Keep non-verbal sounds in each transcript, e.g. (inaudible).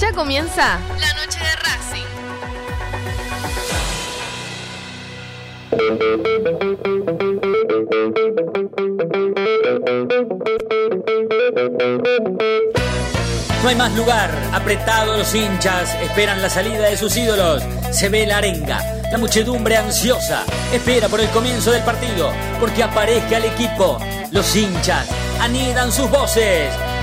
Ya comienza la noche de Racing. No hay más lugar, apretados los hinchas, esperan la salida de sus ídolos. Se ve la arenga, la muchedumbre ansiosa, espera por el comienzo del partido, porque aparezca el equipo. Los hinchas anidan sus voces,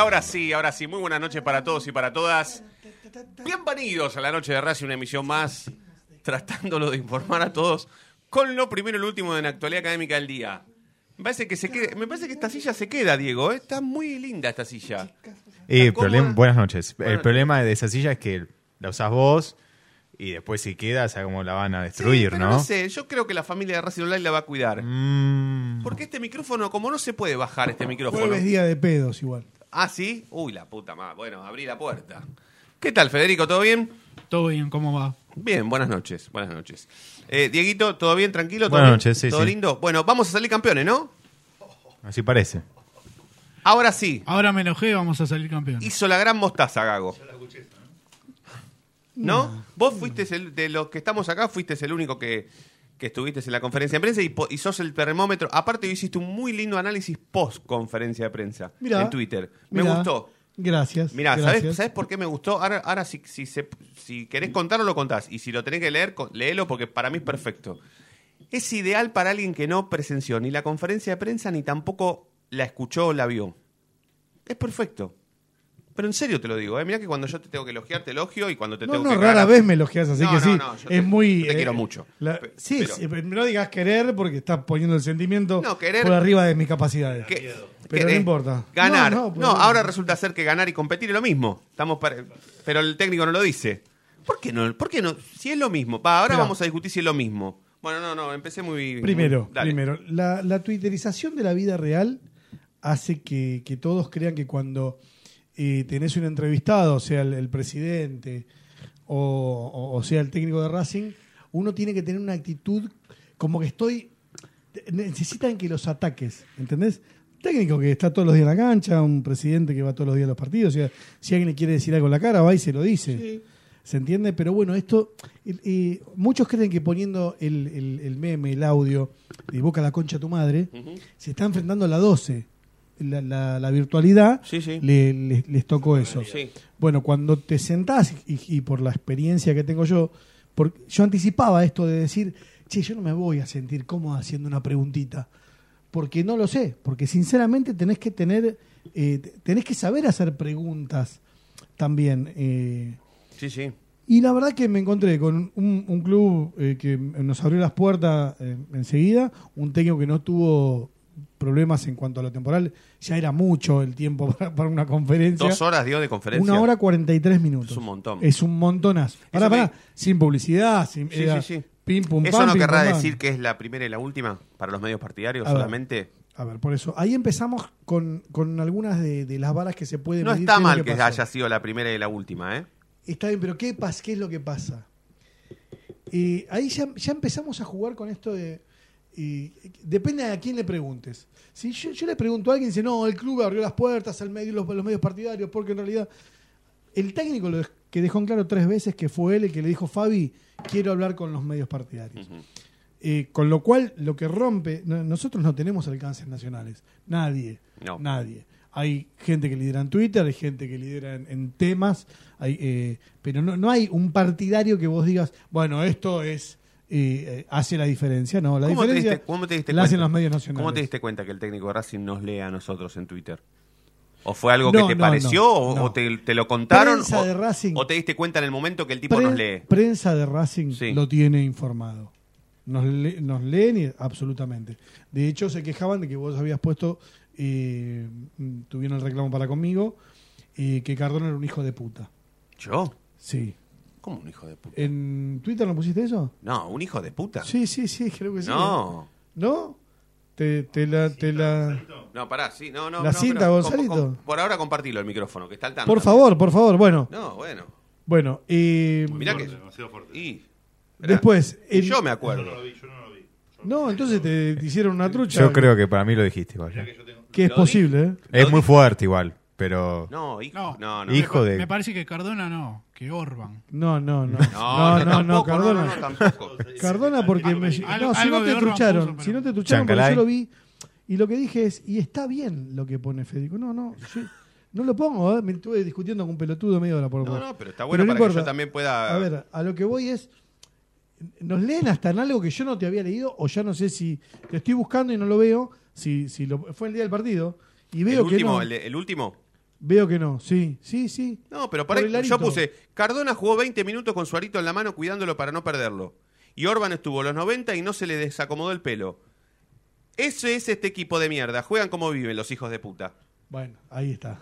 Ahora sí, ahora sí. Muy buenas noches para todos y para todas. Bienvenidos a la noche de Racing, una emisión más, tratándolo de informar a todos con lo primero y lo último de la actualidad académica del día. Me parece que se quede- me parece que esta silla se queda, Diego. ¿eh? Está muy linda esta silla. Eh, problem- buenas noches. Buenas el problema de esa silla es que la usás vos y después si queda, o sea, como la van a destruir, Sí, pero ¿no? no sé, yo creo que la familia de Racing Online la va a cuidar. Mm, Porque este micrófono, como no se puede bajar este micrófono. Jueves día de pedos igual. Ah, sí. Uy, la puta madre. Bueno, abrí la puerta. ¿Qué tal, Federico? ¿Todo bien? Todo bien, ¿cómo va? Bien, buenas noches, buenas noches. Eh, Dieguito, ¿todo bien? ¿Tranquilo? ¿Todo Buenas bien? noches, sí, ¿Todo sí. lindo? Bueno, vamos a salir campeones, ¿no? así parece. Ahora sí, Ahora me enojé, vamos a salir campeón. hizo la gran mostaza, Gago. ¿No? Vos fuiste el, de los que estamos acá, fuiste el único que, que estuviste en la conferencia de prensa y, sos el termómetro. Aparte, hiciste un muy lindo análisis post conferencia de prensa Mirá, en Twitter. Me mirá. gustó. Gracias. Mira, gracias. ¿sabes, ¿sabes por qué me gustó? Ahora, ahora si, si, se- si querés contarlo, lo contás. Y si lo tenés que leer, léelo porque para mí es perfecto. Es ideal para alguien que no presenció ni la conferencia de prensa ni tampoco la escuchó o la vio. Es perfecto. Pero en serio te lo digo, ¿eh? Mira que cuando yo te tengo que elogiar, te elogio y cuando te No, tengo no, que rara cagar- vez me elogias, así No, que no, sí. no, yo es te- muy. te eh, quiero mucho. la- sí, pero- sí, no digas querer porque estás poniendo el sentimiento No, querer- por arriba de mis capacidades. Que- Pero no importa. Ganar. No, No, no, pues- ahora resulta ser que ganar y competir es lo mismo. Estamos para- pero el técnico no lo dice. ¿Por qué no? ¿Por qué no? Si es lo mismo. Va, ahora Mirá. vamos a discutir si es lo mismo. Bueno, no, no, empecé muy. Primero, muy- primero, la, la twitterización de la vida real hace que, que todos crean que cuando eh, tenés un entrevistado, sea el, el presidente o, o- o sea el técnico de Racing, uno tiene que tener una actitud como que estoy... Necesitan que los ataques, ¿entendés? Técnico que está todos los días en la cancha, un presidente que va todos los días a los partidos, o sea, si alguien le quiere decir algo en la cara, va y se lo dice. ¿Se entiende? Pero bueno, esto, eh, muchos creen que poniendo el, el- el meme, el audio de Boca la concha a tu madre, se está enfrentando a la 12. La, la- la virtualidad Sí, sí. le- les, les tocó eso. Sí. Bueno, cuando te sentás, y, y por la experiencia que tengo yo, por- yo anticipaba esto de decir, che, yo no me voy a sentir cómodo haciendo una preguntita, porque no lo sé, porque sinceramente tenés que tener, eh, tenés que saber hacer preguntas también. eh, Sí, sí. y la verdad que me encontré con un, un club eh, que nos abrió las puertas eh, enseguida, un técnico que no tuvo problemas en cuanto a lo temporal, ya era mucho el tiempo (laughs) para, para una conferencia. Dos horas dio de conferencia. Una hora 43 minutos. Es un montón. Es un montonazo. Pará, sin publicidad, sin Sí, era sí, sí. pim pum ¿Eso no pim, querrá pum, decir que es la primera y la última para los medios partidarios A ver. solamente? A ver, por eso. Ahí empezamos con, con algunas de, de las varas que se pueden No medir está mal que haya sido la primera y la última, ¿eh? Está bien, pero ¿qué, pas ¿qué es lo que pasa? Eh, ahí ya, ya empezamos a jugar con esto de... eh, depende a quién le preguntes. Si yo, yo le pregunto a alguien, dice, no, el club abrió las puertas al medio, los, los medios partidarios, porque en realidad el técnico lo que dejó en claro tres veces que fue él el que le dijo, Fabi, quiero hablar con los medios partidarios. Eh, con lo cual, lo que rompe, no- nosotros no tenemos alcances nacionales, nadie, No. nadie. Hay gente que lidera en Twitter, hay gente que lidera en, en temas, hay, eh, pero no, no hay un partidario que vos digas, bueno, esto es eh, eh, hace la diferencia, no, la ¿Cómo te, diferencia diste, cómo te diste la cuenta? hacen los medios nacionales. ¿Cómo te diste cuenta que el técnico de Racing nos lee a nosotros en Twitter? ¿O fue algo No, que te no, pareció? no, o, te, te lo contaron? Prensa o, de Racing. ¿O te diste cuenta en el momento que el tipo Pre- nos lee? Prensa de Racing Sí. lo tiene informado. Nos, le- nos leen y- absolutamente. De hecho, se quejaban de que vos habías puesto, eh, tuvieron el reclamo para conmigo, eh, que Cardona era un hijo de puta. ¿Yo? Sí. ¿Cómo un hijo de puta? ¿En Twitter no pusiste eso? No, un hijo de puta. Sí, sí, sí, creo que sí. No. ¿No? Te, te la... Te la... No, pará, sí, no, no. La no, cinta, pero Gonzalito. com- com- por ahora compartilo el micrófono, que está al tanto. Por favor, por favor. Bueno, No, bueno. bueno. eh, Mirá que. demasiado fuerte. Y. Después... Yo me acuerdo. No, entonces te, hicieron una trucha. Yo creo que para mí lo dijiste igual. ya. que es Lo posible, ¿eh? Es Lo muy fuerte igual, pero... No, hijo. No. No, no. Hijo de... Me parece que Cardona no, que Orban. No, no, no. No, no, tampoco, Cardona. No, no, tampoco. Cardona porque me... No, si no te trucharon, puso, pero- si no te trucharon porque yo lo vi y lo que dije es, y está bien lo que pone Federico. No, no, yo no lo pongo, ¿eh? me estuve discutiendo con un pelotudo medio hora por No, no, pero está bueno no para que yo también pueda. A ver, a lo que voy es, nos leen hasta en algo que yo no te había leído o ya no sé si te estoy buscando y no lo veo, si, si lo, fue el día del partido y el veo que último, no. el, el último. Veo que no, sí, sí, sí. No, pero para yo puse, Cardona jugó 20 minutos con su arito en la mano cuidándolo para no perderlo. Y Orban estuvo los 90 y no se le desacomodó el pelo. Ese es este equipo de mierda. Juegan como viven los hijos de puta. Bueno, ahí está.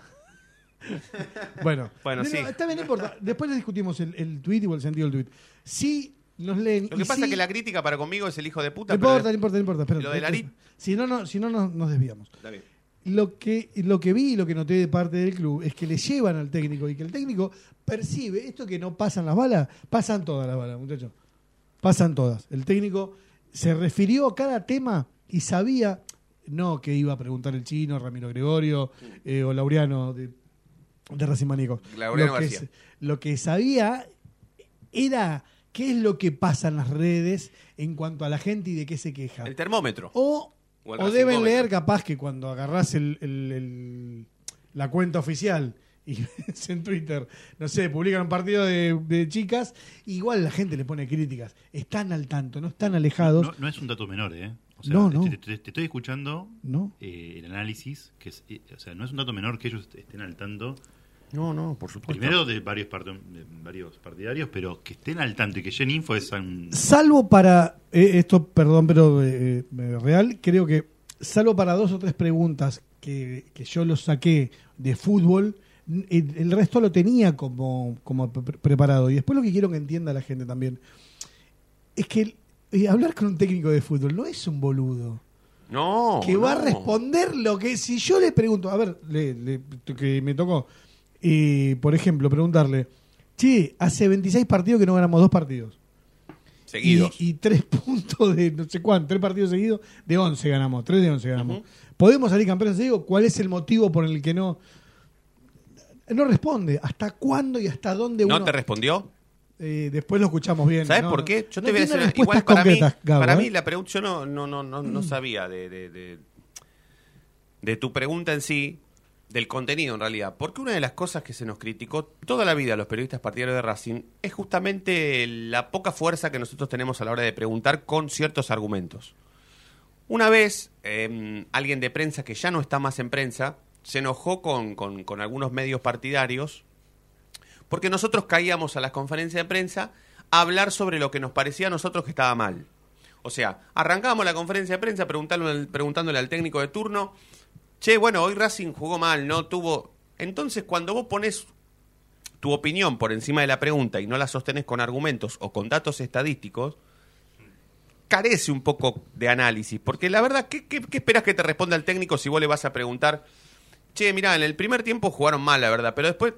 (laughs) bueno, Bueno, No, sí. no importa. Después le discutimos el, el tweet o el sentido del tweet. Sí, nos leen. Lo que pasa es que la crítica para conmigo es el hijo de puta. No importa, no importa, no importa. lo del Arit- Si no, no, si no nos, nos desviamos. Está bien. Lo que, lo que vi y lo que noté de parte del club es que le llevan al técnico y que el técnico percibe esto que no pasan las balas, pasan todas las balas, muchachos. Pasan todas. El técnico se refirió a cada tema y sabía, no que iba a preguntar el chino, Ramiro Gregorio eh, o Laureano de, de Racing Maníacos. Laureano lo, que, lo que sabía era qué es lo que pasa en las redes en cuanto a la gente y de qué se queja. El termómetro. O, O deben leer capaz que cuando agarrás el, el- el- la cuenta oficial y (laughs) ves en Twitter, no sé, publican un partido de, de chicas, igual la gente le pone críticas. Están al tanto, no están alejados. No, no es un dato menor, ¿eh? O sea, No, no. Te, te- te estoy escuchando ¿no? eh, el análisis, que es, eh, o sea, no es un dato menor que ellos estén al tanto, No, no, por supuesto. primero de varios, de varios partidarios, pero que estén al tanto y que llenen info es un... Salvo para, eh, esto, perdón, pero eh, eh, real, creo que, salvo para dos o tres preguntas que, que yo los saqué de fútbol, el, el resto lo tenía como, como pre- preparado. Y después lo que quiero que entienda la gente también, es que eh, hablar con un técnico de fútbol no es un boludo. No. que va a responder lo que si yo le pregunto, a ver, le- le- que me tocó, eh, por ejemplo, preguntarle, che, hace 26 partidos que no ganamos dos partidos. Seguidos. Y, y tres (laughs) puntos de no sé cuánto, tres partidos seguidos, de 11 ganamos, tres de 11 ganamos. ¿Podemos salir campeones? Digo, ¿cuál es el motivo por el que no? No responde. ¿Hasta cuándo y hasta dónde ¿No uno- te respondió? Eh, después lo escuchamos bien. ¿Sabes No, por qué? Yo No te voy a decir, igual para mí, Gabo, para ¿eh? mí la pregunta, yo no, no, no, no, no sabía de, de, de, de tu pregunta en sí, del contenido en realidad, porque una de las cosas que se nos criticó toda la vida a los periodistas partidarios de Racing es justamente la poca fuerza que nosotros tenemos a la hora de preguntar con ciertos argumentos. Una vez, eh, alguien de prensa que ya no está más en prensa, se enojó con, con- algunos medios partidarios porque nosotros caíamos a las conferencias de prensa a hablar sobre lo que nos parecía a nosotros que estaba mal. O sea, arrancábamos la conferencia de prensa preguntándole, preguntándole al técnico de turno, che, bueno, hoy Racing jugó mal, no tuvo... Entonces, cuando vos pones tu opinión por encima de la pregunta y no la sostenés con argumentos o con datos estadísticos, carece un poco de análisis. Porque la verdad, ¿qué, qué, qué esperas que te responda el técnico si vos le vas a preguntar, che, mirá, en el primer tiempo jugaron mal, la verdad, pero después,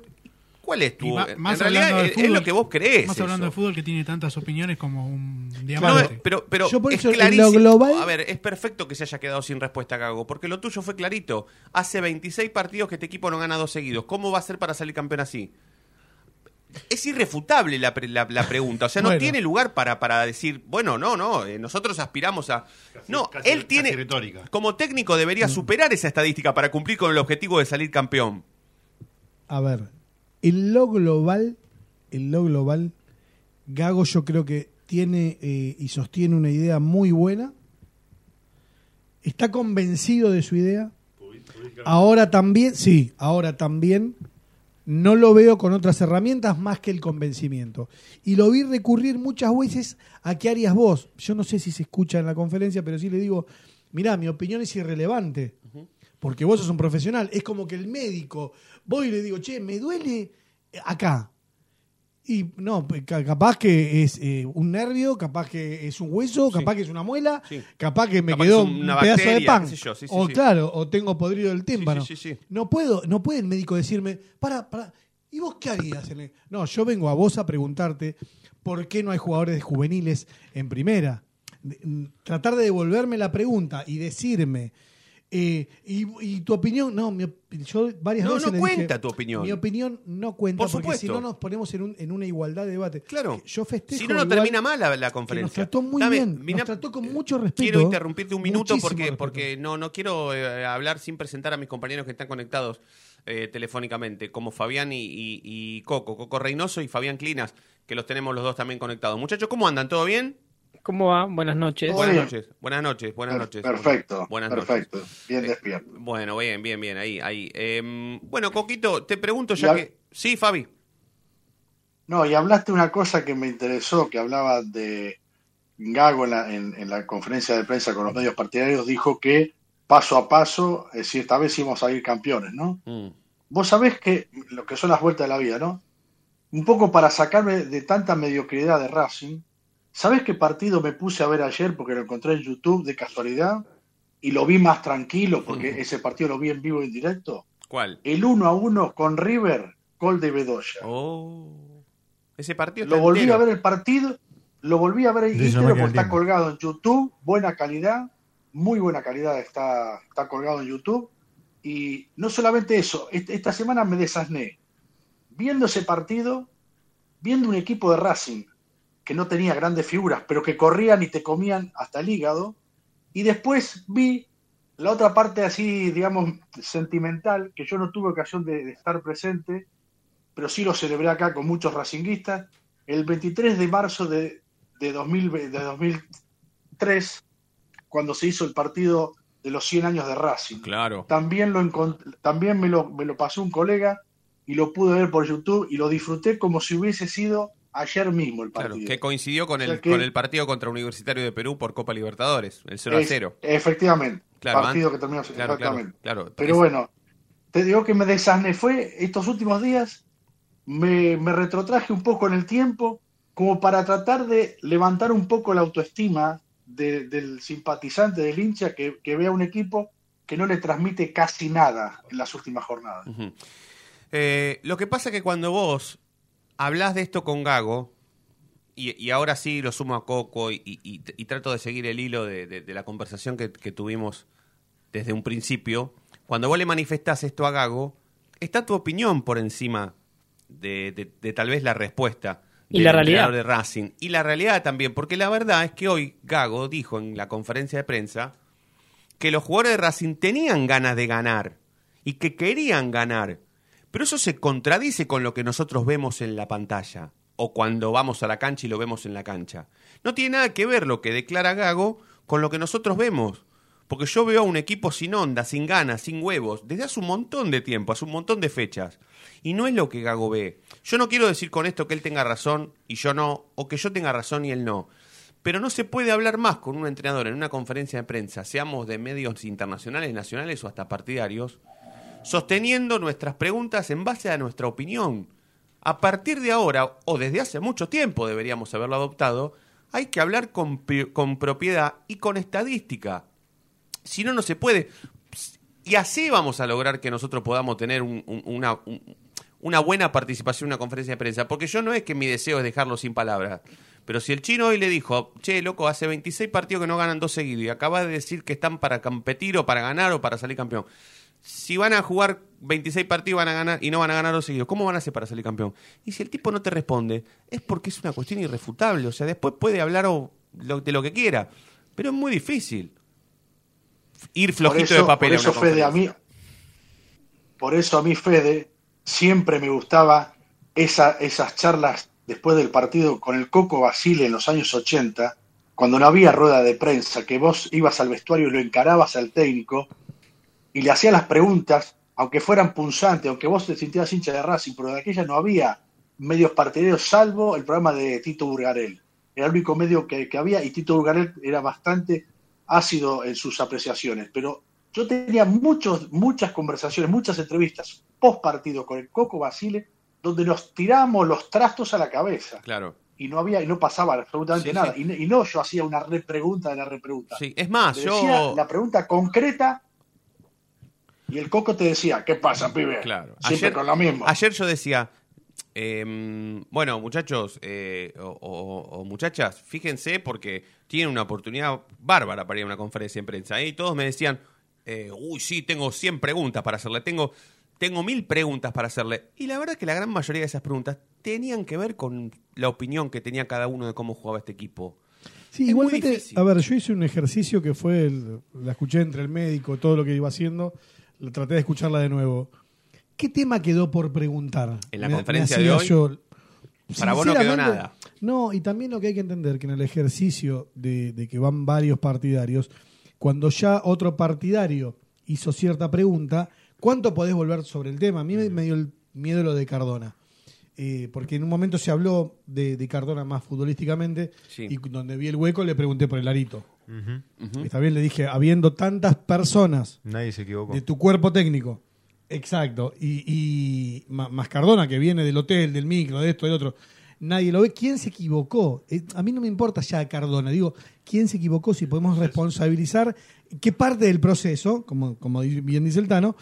¿cuál es tu...? Y en realidad es, lo que vos crees. Más hablando eso. de fútbol que tiene tantas opiniones como un No, diamante. pero, pero Yo por es eso, lo clarísimo. global- A ver, es perfecto que se haya quedado sin respuesta, Gago, porque lo tuyo fue clarito. Hace 26 partidos que este equipo no gana dos seguidos. ¿Cómo va a ser para salir campeón así? Es irrefutable la, pre- la- la pregunta. O sea, no Bueno. tiene lugar para, para decir, bueno, no, no, eh, nosotros aspiramos a. no, casi- él tiene. retórica. Como técnico debería superar esa estadística para cumplir con el objetivo de salir campeón. A ver, en lo global, en lo global, Gago yo creo que tiene eh, y sostiene una idea muy buena. Está convencido de su idea. Ahora también, sí, ahora también no lo veo con otras herramientas más que el convencimiento. Y lo vi recurrir muchas veces a qué harías vos. Yo no sé si se escucha en la conferencia, pero sí le digo, mirá, mi opinión es irrelevante. Porque vos sos un profesional. Es como que el médico, voy y le digo, che, me duele acá. Y no, capaz que es eh, un nervio, capaz que es un hueso, capaz que es una muela, Sí. capaz que me Capaz quedó que un pedazo de pan. yo, sí, sí, o claro, o tengo podrido el tímpano. No puedo, no puede el médico decirme, para, para, ¿y vos qué harías? en el-?" No, yo vengo a vos a preguntarte por qué no hay jugadores de juveniles en primera. Mm, tratar de devolverme la pregunta y decirme, eh, y, y tu opinión, no, mi yo varias No, veces no dije, cuenta tu opinión. Mi opinión no cuenta Por porque si no nos ponemos en, un- en una igualdad de debate. Claro. Yo festejo Si no, no termina mal la, conferencia. nos trató muy Dame, bien, mira, nos trató con mucho respeto. Quiero interrumpirte un minuto porque, respeto. porque no, no quiero eh, hablar sin presentar a mis compañeros que están conectados eh, telefónicamente, como Fabián y, y- y Coco, Coco Reynoso y Fabián Clinas, que los tenemos los dos también conectados. Muchachos, ¿cómo andan? ¿Todo bien? ¿Cómo va? Buenas noches. Buenas noches, buenas noches, buenas Per- noches. Perfecto, Buenas perfecto. noches. Bien Eh, despierto. Bueno, bien, bien, bien, ahí, ahí. Em, bueno, Coquito, te pregunto ya Ya- que... Sí, Fabi. No, y hablaste una cosa que me interesó, que hablaba de Gago en la, en, en la conferencia de prensa con los medios partidarios, dijo que paso a paso, es decir, esta vez íbamos a ir campeones, ¿no? Mm. Vos sabés que lo que son las vueltas de la vida, ¿no? Un poco para sacarme de tanta mediocridad de Racing, ¿sabés qué partido me puse a ver ayer porque lo encontré en YouTube de casualidad y lo vi más tranquilo porque ese partido lo vi en vivo y en directo? ¿Cuál? El 1 a 1 con River, gol de Bedoya. Oh. Ese partido Lo volví entero. a ver el partido, lo volví a ver me queda porque está colgado en YouTube, buena calidad, muy buena calidad está, está colgado en YouTube. Y no solamente eso, est- esta semana me desasné viendo ese partido, viendo un equipo de Racing que no tenía grandes figuras, pero que corrían y te comían hasta el hígado. Y después vi la otra parte así, digamos, sentimental, que yo no tuve ocasión de, de estar presente, pero sí lo celebré acá con muchos racinguistas. El 23 de marzo de, de, 2000 de 2003, cuando se hizo el partido de los 100 años de Racing. Claro. También, lo también me, lo, me lo pasó un colega y lo pude ver por YouTube y lo disfruté como si hubiese sido ayer mismo el Claro, partido. que coincidió con O el, que- con el partido contra Universitario de Perú por Copa Libertadores, el 0 a Es- 0. efectivamente, Claro, partido que terminó claro, exactamente. claro, claro. Pero bueno, te digo que me desasné. Fue estos últimos días, me, me retrotraje un poco en el tiempo, como para tratar de levantar un poco la autoestima de- del simpatizante, del hincha, que, que vea un equipo que no le transmite casi nada en las últimas jornadas. Eh, lo que pasa es que cuando vos hablas de esto con Gago, y, y ahora sí lo sumo a Coco y, y- y trato de seguir el hilo de, de- de la conversación que, que tuvimos desde un principio, cuando vos le manifestás esto a Gago, está tu opinión por encima de, tal vez la respuesta. Y del la realidad. de Racing. Y la realidad también, porque la verdad es que hoy Gago dijo en la conferencia de prensa que los jugadores de Racing tenían ganas de ganar y que querían ganar. Pero eso se contradice con lo que nosotros vemos en la pantalla o cuando vamos a la cancha y lo vemos en la cancha. No tiene nada que ver lo que declara Gago con lo que nosotros vemos. Porque yo veo a un equipo sin onda, sin ganas, sin huevos, desde hace un montón de tiempo, hace un montón de fechas. Y no es lo que Gago ve. Yo no quiero decir con esto que él tenga razón y yo no, o que yo tenga razón y él no. Pero no se puede hablar más con un entrenador en una conferencia de prensa, seamos de medios internacionales, nacionales o hasta partidarios, sosteniendo nuestras preguntas en base a nuestra opinión. A partir de ahora, o desde hace mucho tiempo deberíamos haberlo adoptado, hay que hablar con, propiedad y con estadística. Si no, no se puede. Y así vamos a lograr que nosotros podamos tener un- un- una, un- una buena participación en una conferencia de prensa. Porque yo no es que mi deseo es dejarlo sin palabras. Pero si el chino hoy le dijo, che, loco, hace 26 partidos que no ganan dos seguidos y acaba de decir que están para competir o para ganar o para salir campeón. Si van a jugar 26 partidos van a ganar y no van a ganar dos seguidos, ¿cómo van a hacer para salir campeón? Y si el tipo no te responde, es porque es una cuestión irrefutable. O sea, después puede hablar o- lo- de lo que quiera. Pero es muy difícil ir flojito eso, de papel. por eso, Fede, a mí, por eso a mí, Fede, siempre me gustaba esa, esas charlas después del partido con el Coco Basile en los años 80, cuando no había rueda de prensa, que vos ibas al vestuario y lo encarabas al técnico y le hacías las preguntas, aunque fueran punzantes, aunque vos te sintieras hincha de Racing, pero de aquella no había medios partidarios, salvo el programa de Tito Burgarel. Era el único medio que, que había y Tito Burgarel era bastante ácido en sus apreciaciones, pero yo tenía muchos, muchas conversaciones, muchas entrevistas post partido con el Coco Basile, donde nos tiramos los trastos a la cabeza Claro. y no había y no pasaba absolutamente Sí, nada. sí. Y, no- y no yo hacía una repregunta de la repregunta. Sí, es más, yo. decía la pregunta concreta y el Coco te decía, ¿qué pasa, pibe? Claro. Siempre Ayer- con lo mismo. Ayer yo decía, em, bueno, muchachos eh, o, o- o muchachas, fíjense porque tienen una oportunidad bárbara para ir a una conferencia de prensa. ¿eh? Y todos me decían, eh, uy, sí, tengo 100 preguntas para hacerle, tengo, tengo mil preguntas para hacerle. Y la verdad es que la gran mayoría de esas preguntas tenían que ver con la opinión que tenía cada uno de cómo jugaba este equipo. Sí, Es igualmente, a ver, yo hice un ejercicio que fue, el- la escuché entre el médico, todo lo que iba haciendo, traté de escucharla de nuevo. ¿Qué tema quedó por preguntar? En la Me- conferencia de hoy, yo- para vos no quedó nada. No, y también lo que hay que entender, que en el ejercicio de, de que van varios partidarios, cuando ya otro partidario hizo cierta pregunta, ¿cuánto podés volver sobre el tema? A mí me, me dio el miedo lo de Cardona. Eh, porque en un momento se habló de, de Cardona más futbolísticamente Sí. y donde vi el hueco le pregunté por el arito. Ujú. Está bien, le dije, habiendo tantas personas Nadie se equivocó. de tu cuerpo técnico, exacto, y, y ma- más Cardona que viene del hotel, del micro, de esto, de otro, nadie lo ve. ¿Quién se equivocó? Eh, a mí no me importa ya Cardona, digo, ¿quién se equivocó? Si podemos responsabilizar qué parte del proceso, como, como bien dice el Tano,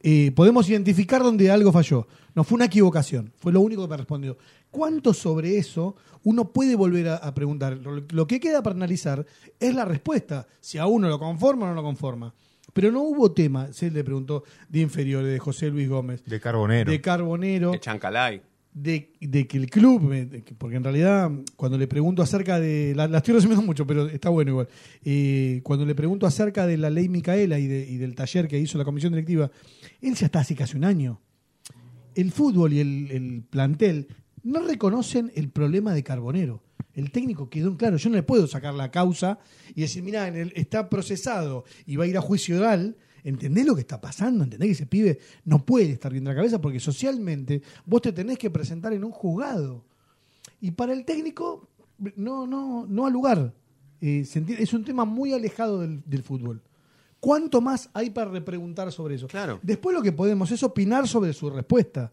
eh, podemos identificar donde algo falló. No fue una equivocación, fue lo único que me respondió. ¿Cuánto sobre eso uno puede volver a, a preguntar? Lo, lo que queda para analizar es la respuesta, si a uno lo conforma o no lo conforma. Pero no hubo tema, se le preguntó de inferiores, de José Luis Gómez, De Carbonero. de Carbonero, De Chancalay. de, de que el club, eh, porque en realidad cuando le pregunto acerca de, la, la estoy resumiendo mucho, pero está bueno igual, Eh, cuando le pregunto acerca de la ley Micaela y, de- y del taller que hizo la comisión directiva, él ya está hace casi un año. El fútbol y el, el plantel no reconocen el problema de Carbonero. El técnico quedó en claro, yo no le puedo sacar la causa y decir, mira, está procesado y va a ir a juicio oral. ¿Entendés lo que está pasando? ¿Entendés que ese pibe no puede estar bien de la cabeza? Porque socialmente vos te tenés que presentar en un juzgado. Y para el técnico, no, no, no ha lugar. Eh, es un tema muy alejado del, del fútbol. ¿Cuánto más hay para repreguntar sobre eso? Claro. Después lo que podemos es opinar sobre su respuesta.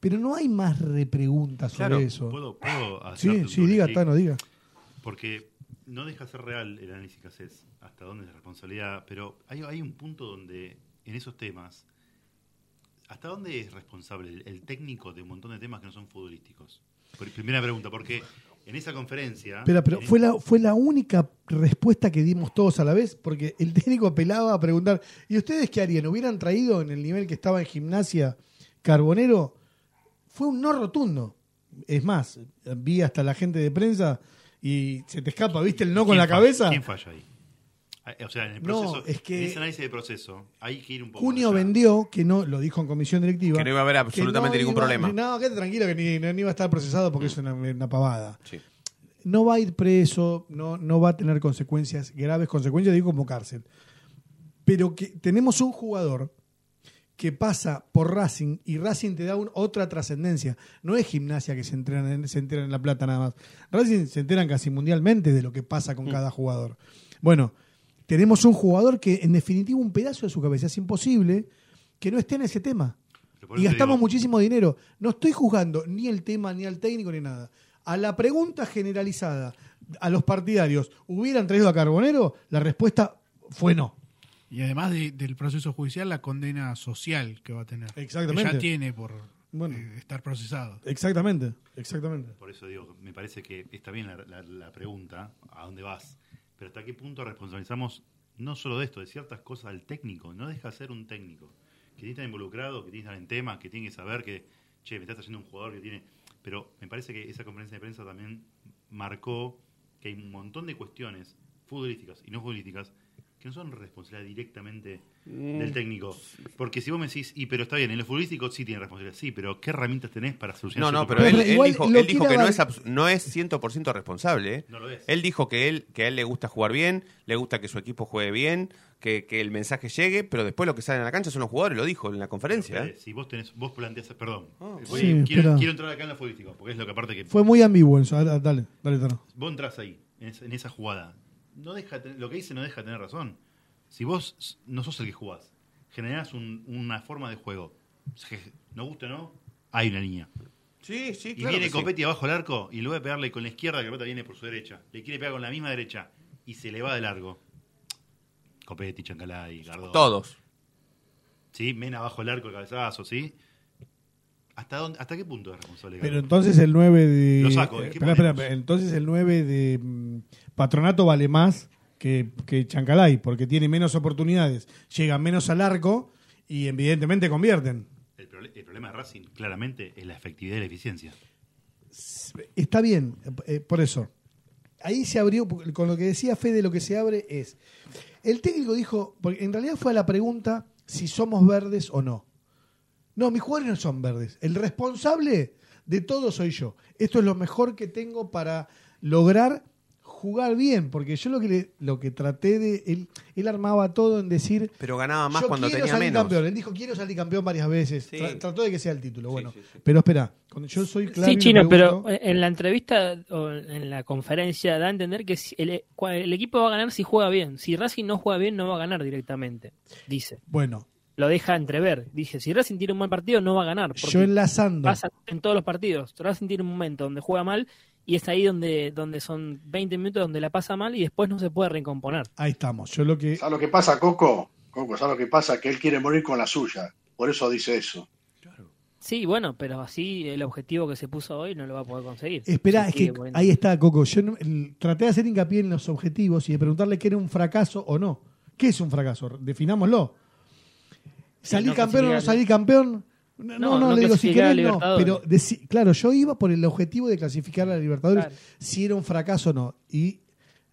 Pero no hay más repreguntas sobre Claro, eso. ¿Puedo, puedo Sí, sí, diga? Tano, diga. Porque no deja ser real el análisis que haces, hasta dónde es la responsabilidad, pero hay, hay un punto donde en esos temas, ¿hasta dónde es responsable el, el técnico de un montón de temas que no son futbolísticos? Por- primera pregunta, porque en esa conferencia... Pero, pero fue la, fue la única respuesta que dimos todos a la vez, porque el técnico apelaba a preguntar, ¿y ustedes qué harían? ¿Hubieran traído en el nivel que estaba en gimnasia Carbonero? Fue un no rotundo. Es más, vi hasta la gente de prensa y se te escapa, ¿viste el no con ¿quién la falla? cabeza? ¿Quién falla ahí? Ah, O sea, en el No, proceso, es que- en ese análisis de proceso, hay que ir un poco Junio vendió, que no, lo dijo en comisión directiva. Que no iba a haber absolutamente no ningún iba- problema. No, quédate tranquilo que ni, no, ni iba a estar procesado porque es una, una pavada. Sí. No va a ir preso, no, no va a tener consecuencias, graves consecuencias, digo como cárcel. Pero que tenemos un jugador que pasa por Racing y Racing te da un- otra trascendencia. No es gimnasia que se enteran, en, se enteran en La Plata nada más. Racing se enteran casi mundialmente de lo que pasa Mm. con cada jugador. Bueno, tenemos un jugador que en definitiva un pedazo de su cabeza es imposible que no esté en ese tema. Y gastamos digo, muchísimo dinero. No estoy juzgando ni el tema, ni al técnico, ni nada. A la pregunta generalizada a los partidarios, ¿hubieran traído a Carbonero? La respuesta fue no. Y además de- del proceso judicial, la condena social que va a tener. Exactamente. Que ya tiene por Bueno. eh, estar procesado. Exactamente, exactamente. Por eso digo, me parece que está bien la, la- la pregunta, ¿a dónde vas? Pero hasta qué punto responsabilizamos no solo de esto, de ciertas cosas al técnico. No deja ser un técnico que tiene que estar involucrado, que tiene que estar en temas, que tiene que saber que, che, me estás haciendo un jugador que tiene... Pero me parece que esa conferencia de prensa también marcó que hay un montón de cuestiones futbolísticas y no futbolísticas que no son responsabilidad directamente Mm. del técnico. Porque si vos me decís, y pero está bien, en lo futbolístico sí tiene responsabilidad, sí, pero ¿qué herramientas tenés para solucionar No, no, pero él, Pero él igual dijo, él dijo que no es, no es 100% responsable. ¿eh? No lo es. Él dijo que él, que a él le gusta jugar bien, le gusta que su equipo juegue bien, que, que el mensaje llegue, pero después lo que sale en la cancha son los jugadores, lo dijo en la conferencia. Fede, ¿eh? Si vos tenés, vos planteas, perdón, Ah, voy- Sí, quiero, entrar acá en lo futbolístico, porque es lo que aparte que Fue muy ambiguo eso. Ah, Dale, dale, Tano. vos entras ahí, en esa, en esa jugada, no deja, de- lo que dice no deja de tener razón. Si vos no sos el que jugás, generás un- una forma de juego, no gusta o no, hay una línea. Sí, sí, Y claro. viene que sí. Copetti abajo del arco y luego de pegarle con la izquierda, que la pelota viene por su derecha. Le quiere pegar con la misma derecha y se le va de largo. Copetti, Chancalay, Gardón. Todos. ¿Sí? Mena abajo del arco, el cabezazo, ¿sí? ¿Hasta, dónde, ¿Hasta qué punto es responsable? Pero entonces el 9 de. Lo saco, eh, ¿qué espera, espera, entonces el 9 de mm, Patronato vale más que, que Chancalay, porque tiene menos oportunidades, llegan menos al arco y evidentemente convierten. El, problema de Racing, claramente, es la efectividad y la eficiencia. Está bien, eh, por eso. Ahí se abrió, con lo que decía Fede, lo que se abre es. El técnico dijo, porque en realidad fue a la pregunta si somos verdes o no. No, mis jugadores no son verdes. El responsable de todo soy yo. Esto es lo mejor que tengo para lograr jugar bien, porque yo lo que le- lo que traté de él, él armaba todo en decir Pero ganaba más yo cuando quiero tenía salir menos. campeón. Él dijo quiero salir campeón varias veces. Sí. Tra- trató de que sea el título. Bueno, sí, sí. pero espera, cuando yo soy claro sí, Chino, pregunto- pero en la entrevista o en la conferencia da a entender que si el, el equipo va a ganar si juega bien. Si Racing no juega bien, no va a ganar directamente, dice. bueno, Lo deja entrever. Dice, si Racing tiene un mal partido, no va a ganar. porque yo enlazando pasa en todos los partidos. Racing tiene un momento donde juega mal y es ahí donde, donde son 20 minutos donde la pasa mal y después no se puede recomponer. Ahí estamos. Yo lo que. ¿Sabes lo que pasa, Coco? Coco, ¿sabes lo que pasa? Que él quiere morir con la suya. Por eso dice eso. Sí, bueno, pero así el objetivo que se puso hoy no lo va a poder conseguir. Espera, es que poniendo- ahí está, Coco. Yo no- el- traté de hacer hincapié en los objetivos y de preguntarle qué era un fracaso o no. ¿Qué es un fracaso? Definámoslo. ¿Salir no campeón o no salir campeón? No, No, no, no le digo si querés, no. Pero deci- claro, yo iba por el objetivo de clasificar a la Libertadores, Claro. si era un fracaso o no. Y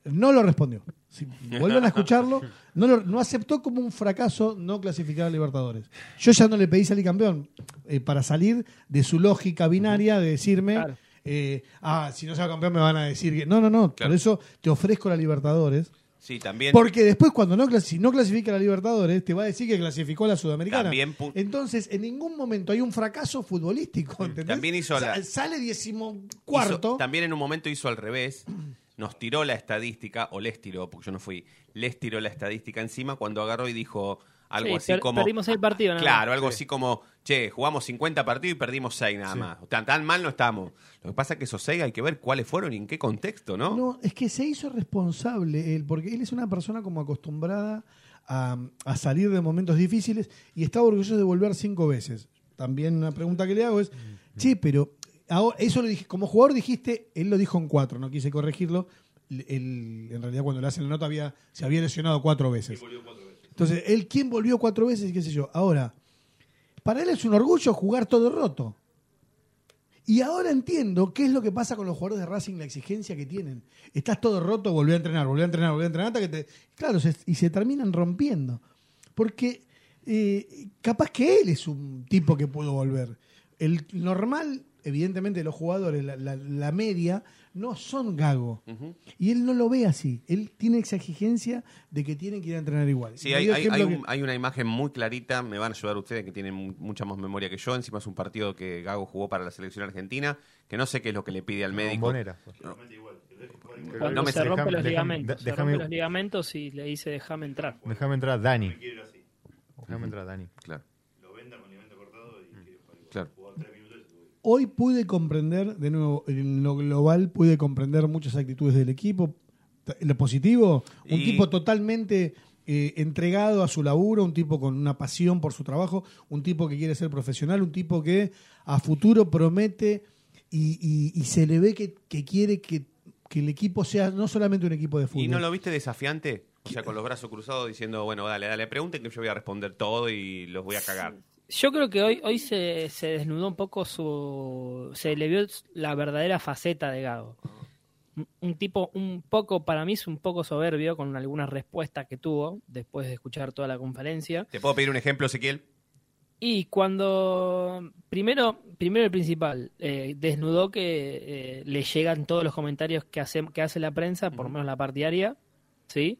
no lo respondió. Si vuelven a escucharlo, (laughs) no, lo- no aceptó como un fracaso no clasificar a Libertadores. Yo ya no le pedí salir campeón eh, para salir de su lógica binaria de decirme, Claro. eh, ah, si no sea campeón me van a decir que. No, no, no. Claro. Por eso te ofrezco la Libertadores. Sí, también. Porque después, cuando no, clas- si no clasifica a la Libertadores, te va a decir que clasificó a la Sudamericana. También Entonces, en ningún momento hay un fracaso futbolístico. ¿entendés? También hizo la- Sale decimocuarto. Hizo- también en un momento hizo al revés. Nos tiró la estadística, o les tiró, porque yo no fui, les tiró la estadística encima cuando agarró y dijo algo Sí, así per- como. perdimos el partido, nada Claro, más. algo así como, che, jugamos 50 partidos y perdimos 6 nada más. O sea, tan mal no estamos. Lo que pasa es que esos 6 hay que ver cuáles fueron y en qué contexto, ¿no? No, es que se hizo responsable él, porque él es una persona como acostumbrada a, a salir de momentos difíciles y estaba orgulloso de volver cinco veces. También una pregunta que le hago es, che, pero ahora- eso lo dije, como jugador dijiste, él lo dijo en cuatro, no quise corregirlo. Él, en realidad cuando le hacen la nota había, se había lesionado cuatro veces. Entonces, él, ¿quién volvió cuatro veces? qué sé yo? Ahora, para él es un orgullo jugar todo roto. Y ahora entiendo qué es lo que pasa con los jugadores de Racing, la exigencia que tienen. Estás todo roto, volví a entrenar, volví a entrenar, volví a entrenar, hasta que te... Claro, se- y se terminan rompiendo. Porque eh, capaz que él es un tipo que pudo volver. El normal, evidentemente, los jugadores, la, la- la media, no son gago. Y él no lo ve así. Él tiene esa exigencia de que tienen que ir a entrenar igual. Sí, hay, un- que- hay una imagen muy clarita, me van a ayudar ustedes que tienen mu- mucha más memoria que yo. Encima es un partido que Gago jugó para la selección argentina, que no sé qué es lo que le pide al médico. Bombonera. Cuando No me se déjame- los ligamentos. da- se rompen los ligamentos y le dice déjame entrar. Déjame entrar, Dani. Déjame entrar, Dani. Claro. Hoy pude comprender, de nuevo, en lo global pude comprender muchas actitudes del equipo. En lo positivo, un Y- tipo totalmente eh, entregado a su laburo, un tipo con una pasión por su trabajo, un tipo que quiere ser profesional, un tipo que a futuro promete y, y- y se le ve que, que quiere que, que el equipo sea no solamente un equipo de fútbol. ¿Y no lo viste desafiante? O sea, con los brazos cruzados diciendo, bueno, dale, dale, pregunten que yo voy a responder todo y los voy a cagar. Yo creo que hoy, hoy se, se desnudó un poco su. Se le vio la verdadera faceta de Gago. Un- tipo un poco, para mí es un poco soberbio con algunas respuestas que tuvo después de escuchar toda la conferencia. ¿Te puedo pedir un ejemplo, Ezequiel? Y cuando, primero, primero el principal, eh, desnudó que eh, le llegan todos los comentarios que hace, que hace la prensa, por lo menos la partidaria, ¿sí?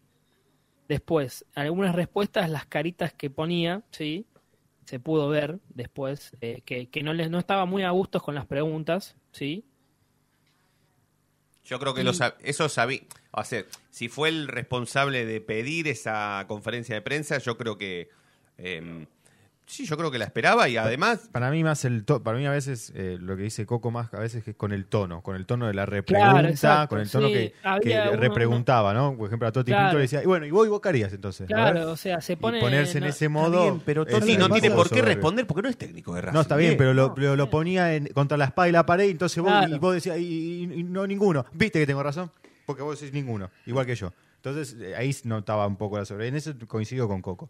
Después, algunas respuestas, las caritas que ponía, ¿sí? Se pudo ver después, eh, que, que no, les, no estaba muy a gusto con las preguntas, ¿sí? Yo creo que lo sab- eso sabía. O sea, si fue el responsable de pedir esa conferencia de prensa, yo creo que. eh, sí, yo creo que la esperaba y además. Para mí más el to- para mí a veces eh, lo que dice Coco más a veces es con el tono, con el tono de la Claro, repregunta, exacto, con el tono sí. que, que Había uno- repreguntaba, ¿no? Por ejemplo, a Toti Claro. Pinto le decía, y bueno, ¿y vos, y vos qué harías entonces? Claro, o sea, se Y pone... ponerse en ese modo. bien, pero no tiene por qué soberbio. responder porque no es técnico de Racing. No, está bien, pero lo, lo- lo ponía en- contra la espada y la pared, y entonces vos, Claro. y vos decías, y, y- y no ninguno. ¿Viste que tengo razón? Porque vos decís ninguno, igual que yo. Entonces eh, ahí notaba un poco la soberbia. En eso coincido con Coco.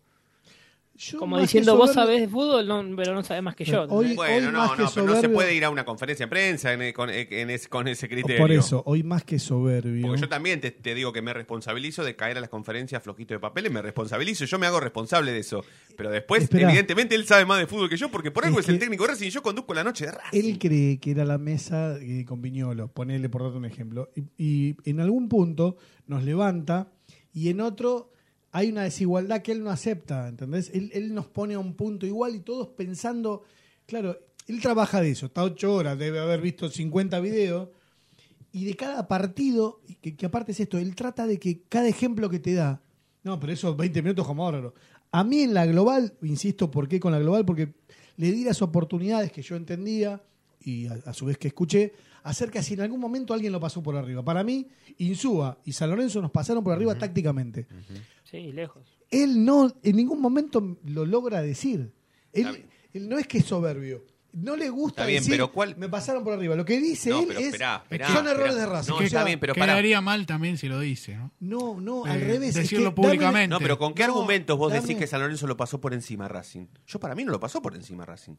Yo Como diciendo, vos soberbio- sabés de fútbol, no, pero no sabés más que yo. Hoy-. Bueno, Hoy no, más no, que pero no se soberbio- puede ir a una conferencia de prensa en- con, en ese- con ese criterio. Por eso, hoy más que soberbio. Porque yo también te, te digo que me responsabilizo de caer a las conferencias flojito de papel y me responsabilizo. Yo me hago responsable de eso. Pero después, Esperá. evidentemente, él sabe más de fútbol que yo porque por algo Es es, el técnico de Racing y yo conduzco la noche de Racing. Él cree que era la mesa eh, con Viñolo, ponele por darte un ejemplo, y, y en algún punto nos levanta y en otro hay una desigualdad que él no acepta, ¿entendés? Él, él nos pone a un punto igual y todos pensando, claro, él trabaja de eso, está ocho horas, debe haber visto 50 videos y de cada partido, que, que aparte es esto, él trata de que cada ejemplo que te da, no, pero esos 20 minutos como ahora, no. a mí en la global, insisto, ¿por qué con la global? Porque le di las oportunidades que yo entendía y a, a su vez que escuché, acerca de si en algún momento alguien lo pasó por arriba. Para mí, Insúa y San Lorenzo nos pasaron por arriba tácticamente. Sí, lejos. Él no, en ningún momento lo logra decir. Él, él no es que es soberbio. No le gusta Está bien, decir, pero ¿cuál- me pasaron por arriba. Lo que dice No, él pero es, esperá, esperá, son esperá. errores de raza. No, O está bien, pero pará. Quedaría mal también si lo dice, ¿no? No, no, Eh, al revés. es decirlo dame- públicamente. No, pero ¿con qué No, argumentos vos dame- decís que San Lorenzo lo pasó por encima a Racing? Yo para mí no lo pasó por encima a Racing.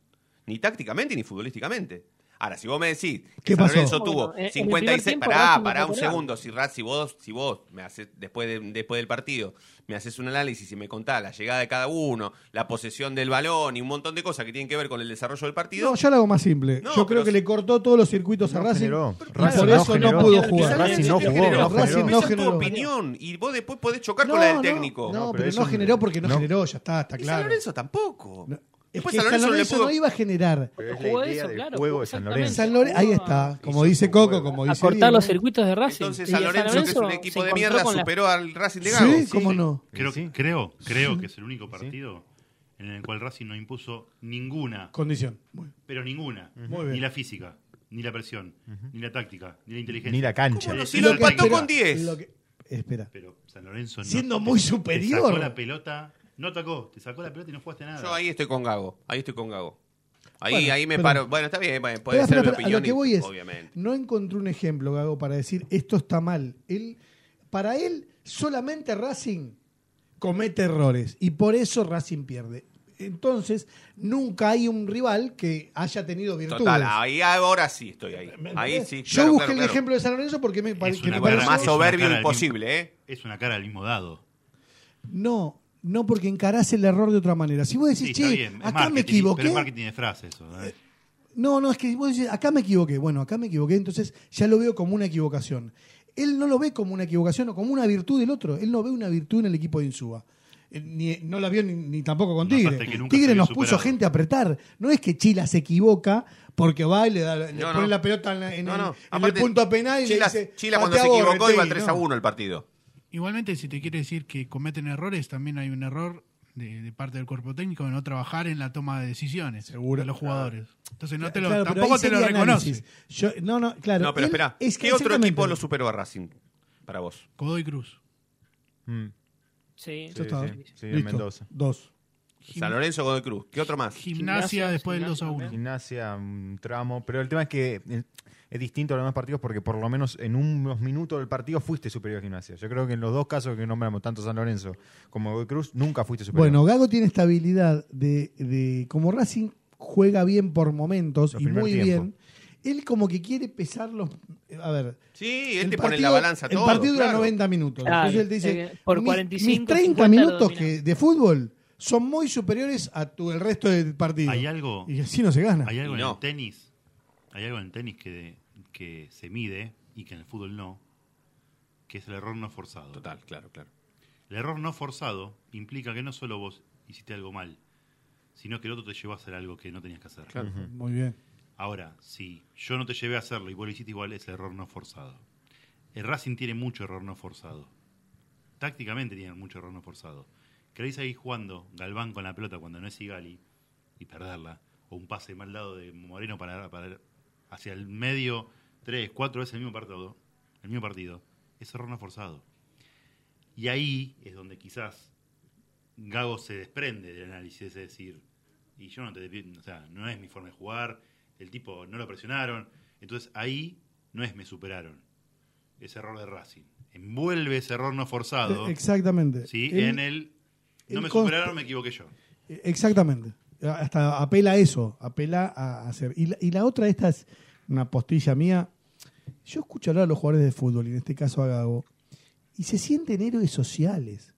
ni tácticamente ni futbolísticamente. Ahora, si vos me decís que ¿Qué San pasó? Lorenzo Bueno, tuvo en- en el 56, primer tiempo pará, Racing pará un segundo, si, si vos, si vos me haces, después, de- después del partido, me haces un análisis y me contás la llegada de cada uno, la posesión del balón y un montón de cosas que tienen que ver con el desarrollo del partido, No, yo lo hago más simple. No, yo creo que si- le cortó todos los circuitos a Racing. generó. y Racing por no eso no generó. pudo jugar. Racing no jugó, no Racing generó. no esa es tu generó. opinión y vos después podés chocar con la del técnico. No, pero, pero no generó porque no, generó, ya está, está Y San claro. Lorenzo tampoco. Después que San San Lorenzo no Lorenzo pudo- no iba a generar. Pero es Jugó la idea eso, del claro, juego de San. Lorenzo. San Lorenzo, ahí está, como hizo dice Coco, como a dice cortar Diego. los circuitos de Racing. Entonces San a Lorenzo, que es un equipo de mierda, con la- superó al Racing de Gago. Sí, cómo no. Creo, Sí. creo, creo que es el único partido en el cual Racing no impuso ninguna, Condición. Pero ninguna, Muy bien. ni la física, ni la presión, ni la táctica, ni la inteligencia. Ni la cancha. ¿Cómo no? Si lo empató con 10. Lo que- espera. Pero San Lorenzo no Siendo muy superior. sacó la pelota, no atacó, te sacó la pelota y no jugaste nada. Yo ahí estoy con Gago. Ahí estoy con Gago. Ahí, Bueno, ahí me pero- paro. Bueno, está bien, bueno, puede ser mi opinión. a lo que y- voy es, Obviamente. no encontré un ejemplo, Gago, para decir esto está mal. Él, para él, solamente Racing comete errores y por eso Racing pierde. Entonces, nunca hay un rival que haya tenido virtudes. Total, ahí ahora sí estoy ahí. ¿Me Ahí sí. Yo claro, busqué claro, el claro. ejemplo de San Lorenzo porque me, pare- Es que me Pero pareció... más soberbio cara imposible, ¿eh? Es una cara del mismo dado. No, no porque encarás el error de otra manera. Si vos decís, Sí, che, bien, acá me equivoqué. Pero es marketing de frase eso. ¿eh? No, no, es que vos decís, acá me equivoqué. Bueno, acá me equivoqué, entonces ya lo veo como una equivocación. Él no lo ve como una equivocación o como una virtud del otro. Él no ve una virtud en el equipo de Insúa. Eh, Ni, no la vio ni, ni tampoco con Tigre. Tigre nos puso superado. gente a apretar. No es que Chila se equivoca porque va y le, da, le No, pone no. la pelota en, la- en No, el, en el punto a penal y Chila, le dice. Chila cuando "Patea se equivocó iba Retegui", 3 a no. 1 el partido. Igualmente, si te quiere decir que cometen errores, también hay un error de, de parte del cuerpo técnico de no trabajar en la toma de decisiones Seguro. de los jugadores. Entonces no te lo, Claro, tampoco te lo sería reconoce. análisis. Yo- no, no, claro. No, pero espera. es ¿Qué otro equipo lo superó a Racing para vos? Godoy Cruz. Mm, Sí. Sí, sí, en. Mendoza. Dos. San Lorenzo, Godoy Cruz. ¿Qué otro más? Gimnasia, Gimnasia, después del 2 Gimnasia a 1. también. Gimnasia, un tramo. Pero el tema es que eh, es distinto a los demás partidos porque por lo menos en unos minutos del partido fuiste superior a Gimnasia. Yo creo que en los dos casos que nombramos, tanto San Lorenzo como Godoy Cruz, nunca fuiste superior. Bueno, Gago tiene esta habilidad de, de como Racing juega bien por momentos Los y muy tiempo. bien, él como que quiere pesar los... A ver, Sí, él el te pone en partido, la balanza todo. el partido dura claro. 90 minutos. Claro, Entonces él te dice, eh, por mis- 45, mis 30 50 lo minutos domina. que, de fútbol son muy superiores a tu, el resto del partido. Hay algo, Y así no se gana. hay algo en el tenis, hay algo en el tenis que, que se mide y que en el fútbol no, que es el error no forzado. Total, claro, claro. El error no forzado implica que no solo vos hiciste algo mal, sino que el otro te llevó a hacer algo que no tenías que hacer. Muy bien. Ahora, si yo no te llevé a hacerlo y vos lo hiciste igual, es el error no forzado. El Racing tiene mucho error no forzado. Tácticamente tiene mucho error no forzado. ¿Queréis seguir jugando Galván con la pelota cuando no es Sigali y perderla? O un pase mal dado de Moreno para, para hacia el medio, tres, cuatro veces el mismo partido, el mismo partido. Es error no forzado. Y ahí es donde quizás Gago se desprende del análisis, es decir, y yo no te o sea, no es mi forma de jugar, el tipo no lo presionaron, entonces ahí no es me superaron, es error de Racing. Envuelve ese error no forzado, Eh, Exactamente. ¿sí? En el no me superaron, me equivoqué yo. Eh, Exactamente. Hasta apela a eso, apela a hacer. Y la, y la otra, esta es una postilla mía. Yo escucho hablar a los jugadores de fútbol, y en este caso a Gago, y se sienten héroes sociales.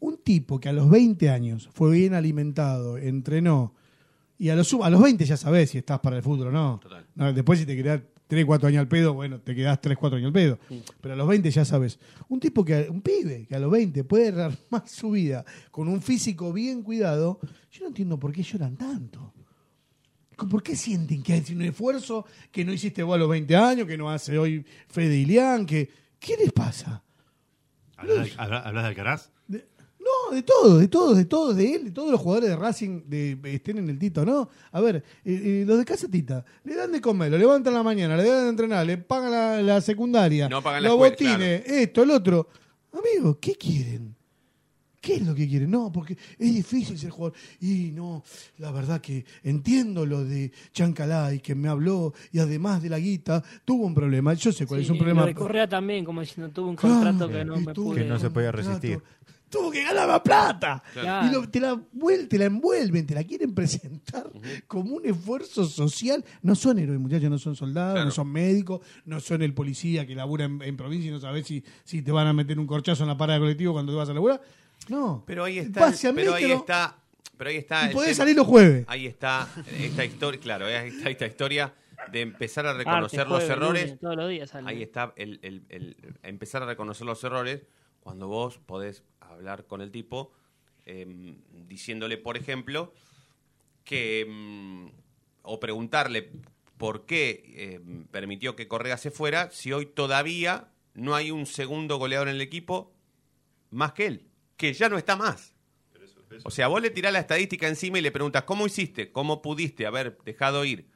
Un tipo que a los 20 años fue bien alimentado, entrenó, y a los, a los 20 ya sabés si estás para el fútbol o no. Total. No, Después si te quedás 3, 4 años al pedo, bueno, te quedás 3, 4 años al pedo. Pero a los 20 ya sabes. Un tipo que, un pibe que a los 20 puede armar (laughs) su vida con un físico bien cuidado, yo no entiendo por qué lloran tanto. ¿Por qué sienten que hay un esfuerzo que no hiciste vos a los 20 años, que no hace hoy Fede Ilián? Que, ¿Qué les pasa? ¿Hablas de, habla- hablas de Alcaraz? De- no, de todos, de todos, de todos, de él, de todos los jugadores de Racing de, estén en el Tito, ¿no? A ver, eh, eh, los de Casa Tita, le dan de comer, lo levantan a la mañana, le dan de entrenar, le pagan la, la secundaria, No pagan la los escuela, botines, esto, el otro. Amigo, ¿qué quieren? ¿Qué es lo que quieren? No, porque es difícil ser jugador. Y no, la verdad que entiendo lo de Chancalay, que me habló, y además de la guita, tuvo un problema. Yo sé cuál Sí, es un problema. lo de Correa también, como diciendo, tuvo un Claro, contrato que no me pude. Que no se podía resistir. tuvo que ganar más plata. Claro. Y lo- te, la, te la envuelven, te la quieren presentar como un esfuerzo social. No son héroes, muchachos, no son soldados, Claro. no son médicos, no son el policía que labura en, en provincia y no sabes si, si te van a meter un corchazo en la parada de colectivo cuando te vas a laburar. No. Pero ahí está. A Pero ahí está. Pero ahí está. Y podés salir los jueves. Ahí está esta historia, claro, ahí está esta historia de empezar a reconocer los jueves, errores. lunes, todos los días sale. Ahí está el, el- el- empezar a reconocer los errores cuando vos podés hablar con el tipo em, diciéndole, por ejemplo, que em, o preguntarle por qué em, permitió que Correa se fuera si hoy todavía no hay un segundo goleador en el equipo más que él, que ya no está más. O sea, vos le tirás la estadística encima y le preguntas, ¿cómo hiciste? ¿Cómo pudiste haber dejado ir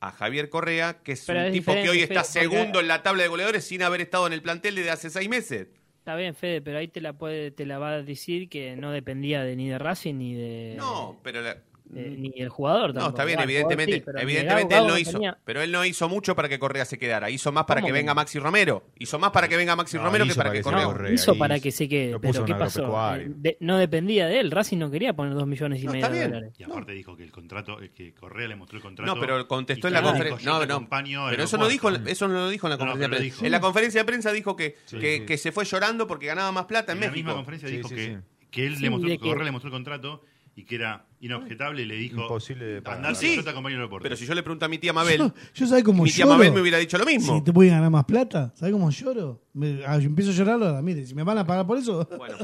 a Javier Correa, que es Pero un es tipo que hoy está Fede, porque- segundo en la tabla de goleadores sin haber estado en el plantel desde hace seis meses? Está bien, Fede, pero ahí te la puede, te la va a decir que no dependía de ni de Racing ni de, No, pero la- de- ni el jugador. no, tampoco. está bien, jugador evidentemente, sí, evidentemente Gago, él no hizo, tenía- pero él no hizo mucho para que Correa se quedara, hizo más para ¿Cómo que que venga no? Maxi Romero, hizo más para que venga Maxi No, Romero que para para que Correa. No, Correa, hizo para que se quede, pero ¿qué pasó? Eh, de- no dependía de él, Racing no quería poner dos millones y No, medio está de bien. dólares. Y aparte dijo que el contrato, eh, que Correa le mostró el contrato. No, pero contestó en la conferencia. No, no. Pero eso no dijo, eso no lo dijo en la No, no, conferencia de prensa. En la conferencia de prensa dijo que, que, se fue llorando porque ganaba más plata en, En la México. misma conferencia dijo que, que él le mostró, Correa le mostró el contrato y que era inobjetable y le dijo Imposible de pagar. andate, Sí. yo te acompaño al aeropuerto. Pero si yo le pregunto a mi tía Mabel, Yo, yo ¿sabes cómo mi tía lloro? Mabel me hubiera dicho lo mismo. Si te pueden ganar más plata, ¿sabes cómo lloro? Me- ah, yo empiezo a llorar ahora, mire, si me van a pagar por eso. Bueno,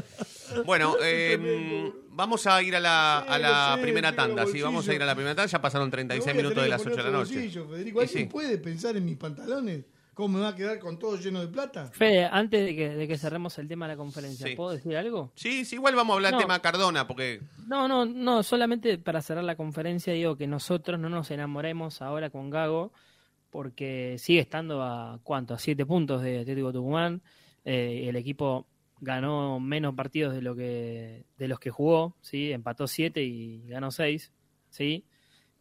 bueno (laughs) eh, vamos a ir a la, a la Sí, primera tengo tanda. Sí, bolsillo. vamos a ir a la primera tanda. Ya pasaron 36 Me voy a minutos de las que 8 de la noche. Federico. Y ¿Alguien sí. puede pensar en mis pantalones? ¿Cómo me va a quedar con todo lleno de plata? Fede, antes de que, de que cerremos el tema de la conferencia, Sí. ¿puedo decir algo? Sí, sí, igual vamos a hablar del No. tema Cardona, porque No, no, no, solamente para cerrar la conferencia digo que nosotros no nos enamoremos ahora con Gago, porque sigue estando a cuánto, a siete puntos de Atlético Tucumán, eh, el equipo ganó menos partidos de lo que de los que jugó, sí, empató siete y ganó seis, sí,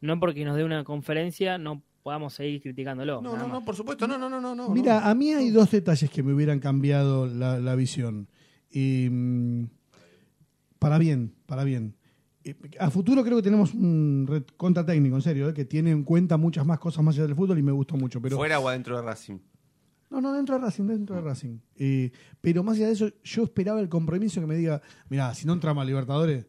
no porque nos dé una conferencia no podamos seguir criticándolo. No, no, más. no, por supuesto, no, no, no, no. no. Mira, a mí hay dos detalles que me hubieran cambiado la, la visión. Y, mm, para bien, para bien. A futuro creo que tenemos un red- contra técnico, en serio, eh, que tiene en cuenta muchas más cosas más allá del fútbol y me gustó mucho. Pero fuera o adentro de Racing. No, no, dentro de Racing, dentro de Racing. Eh, pero más allá de eso, yo esperaba el compromiso que me diga, mira, si no entramos a Libertadores,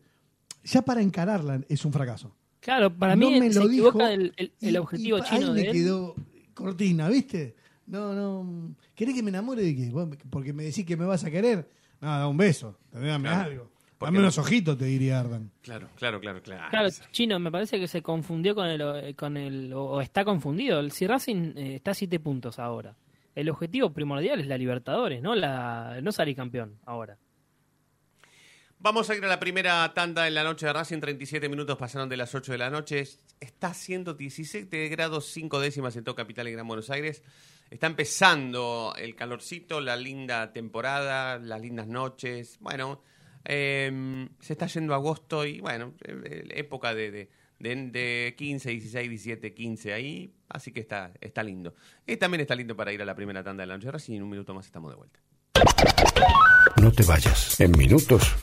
ya para encararla es un fracaso. Claro, para No mí me se lo equivoca dijo, el, el- el y- objetivo y chino ahí de me él. quedó cortina, ¿viste? No, no. ¿Querés que me enamore de qué? Vos, Porque me decís que me vas a querer. No, da un beso. Dame Claro. algo. Dame no- unos ojitos, te diría Ardan. Claro, claro, claro, claro. Claro, Chino, me parece que se confundió con el, eh, con el o o está confundido. El- Si Racing eh, está a siete puntos ahora, el objetivo primordial es la Libertadores, no la no salir campeón ahora. Vamos a ir a la primera tanda en la noche de Racing. 37 minutos pasaron de las 8 de la noche. Está haciendo 17 grados 5 décimas en todo Capital y Gran Buenos Aires. Está empezando el calorcito, la linda temporada, las lindas noches. Bueno, eh, se está yendo agosto y bueno, eh, época de, de, de, de 15, 16, 17, 15 ahí. Así que está, está lindo. Y también está lindo para ir a la primera tanda de la noche de Racing. En un minuto más estamos de vuelta. No te vayas. En minutos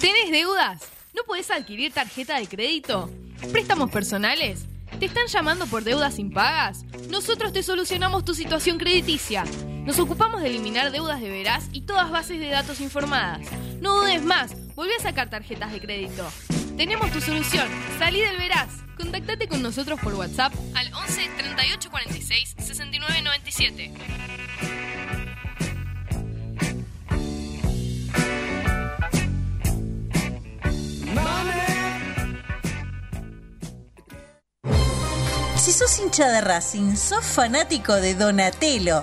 ¿Tenés deudas? ¿No podés adquirir tarjeta de crédito? ¿Préstamos personales? ¿Te están llamando por deudas impagas? Nosotros te solucionamos tu situación crediticia. Nos ocupamos de eliminar deudas de veraz y todas bases de datos informadas. No dudes más, volví a sacar tarjetas de crédito. Tenemos tu solución. Salí del veraz. Contactate con nosotros por WhatsApp al 11 38 46 69 97. Si sos hincha de Racing, sos fanático de Donatello.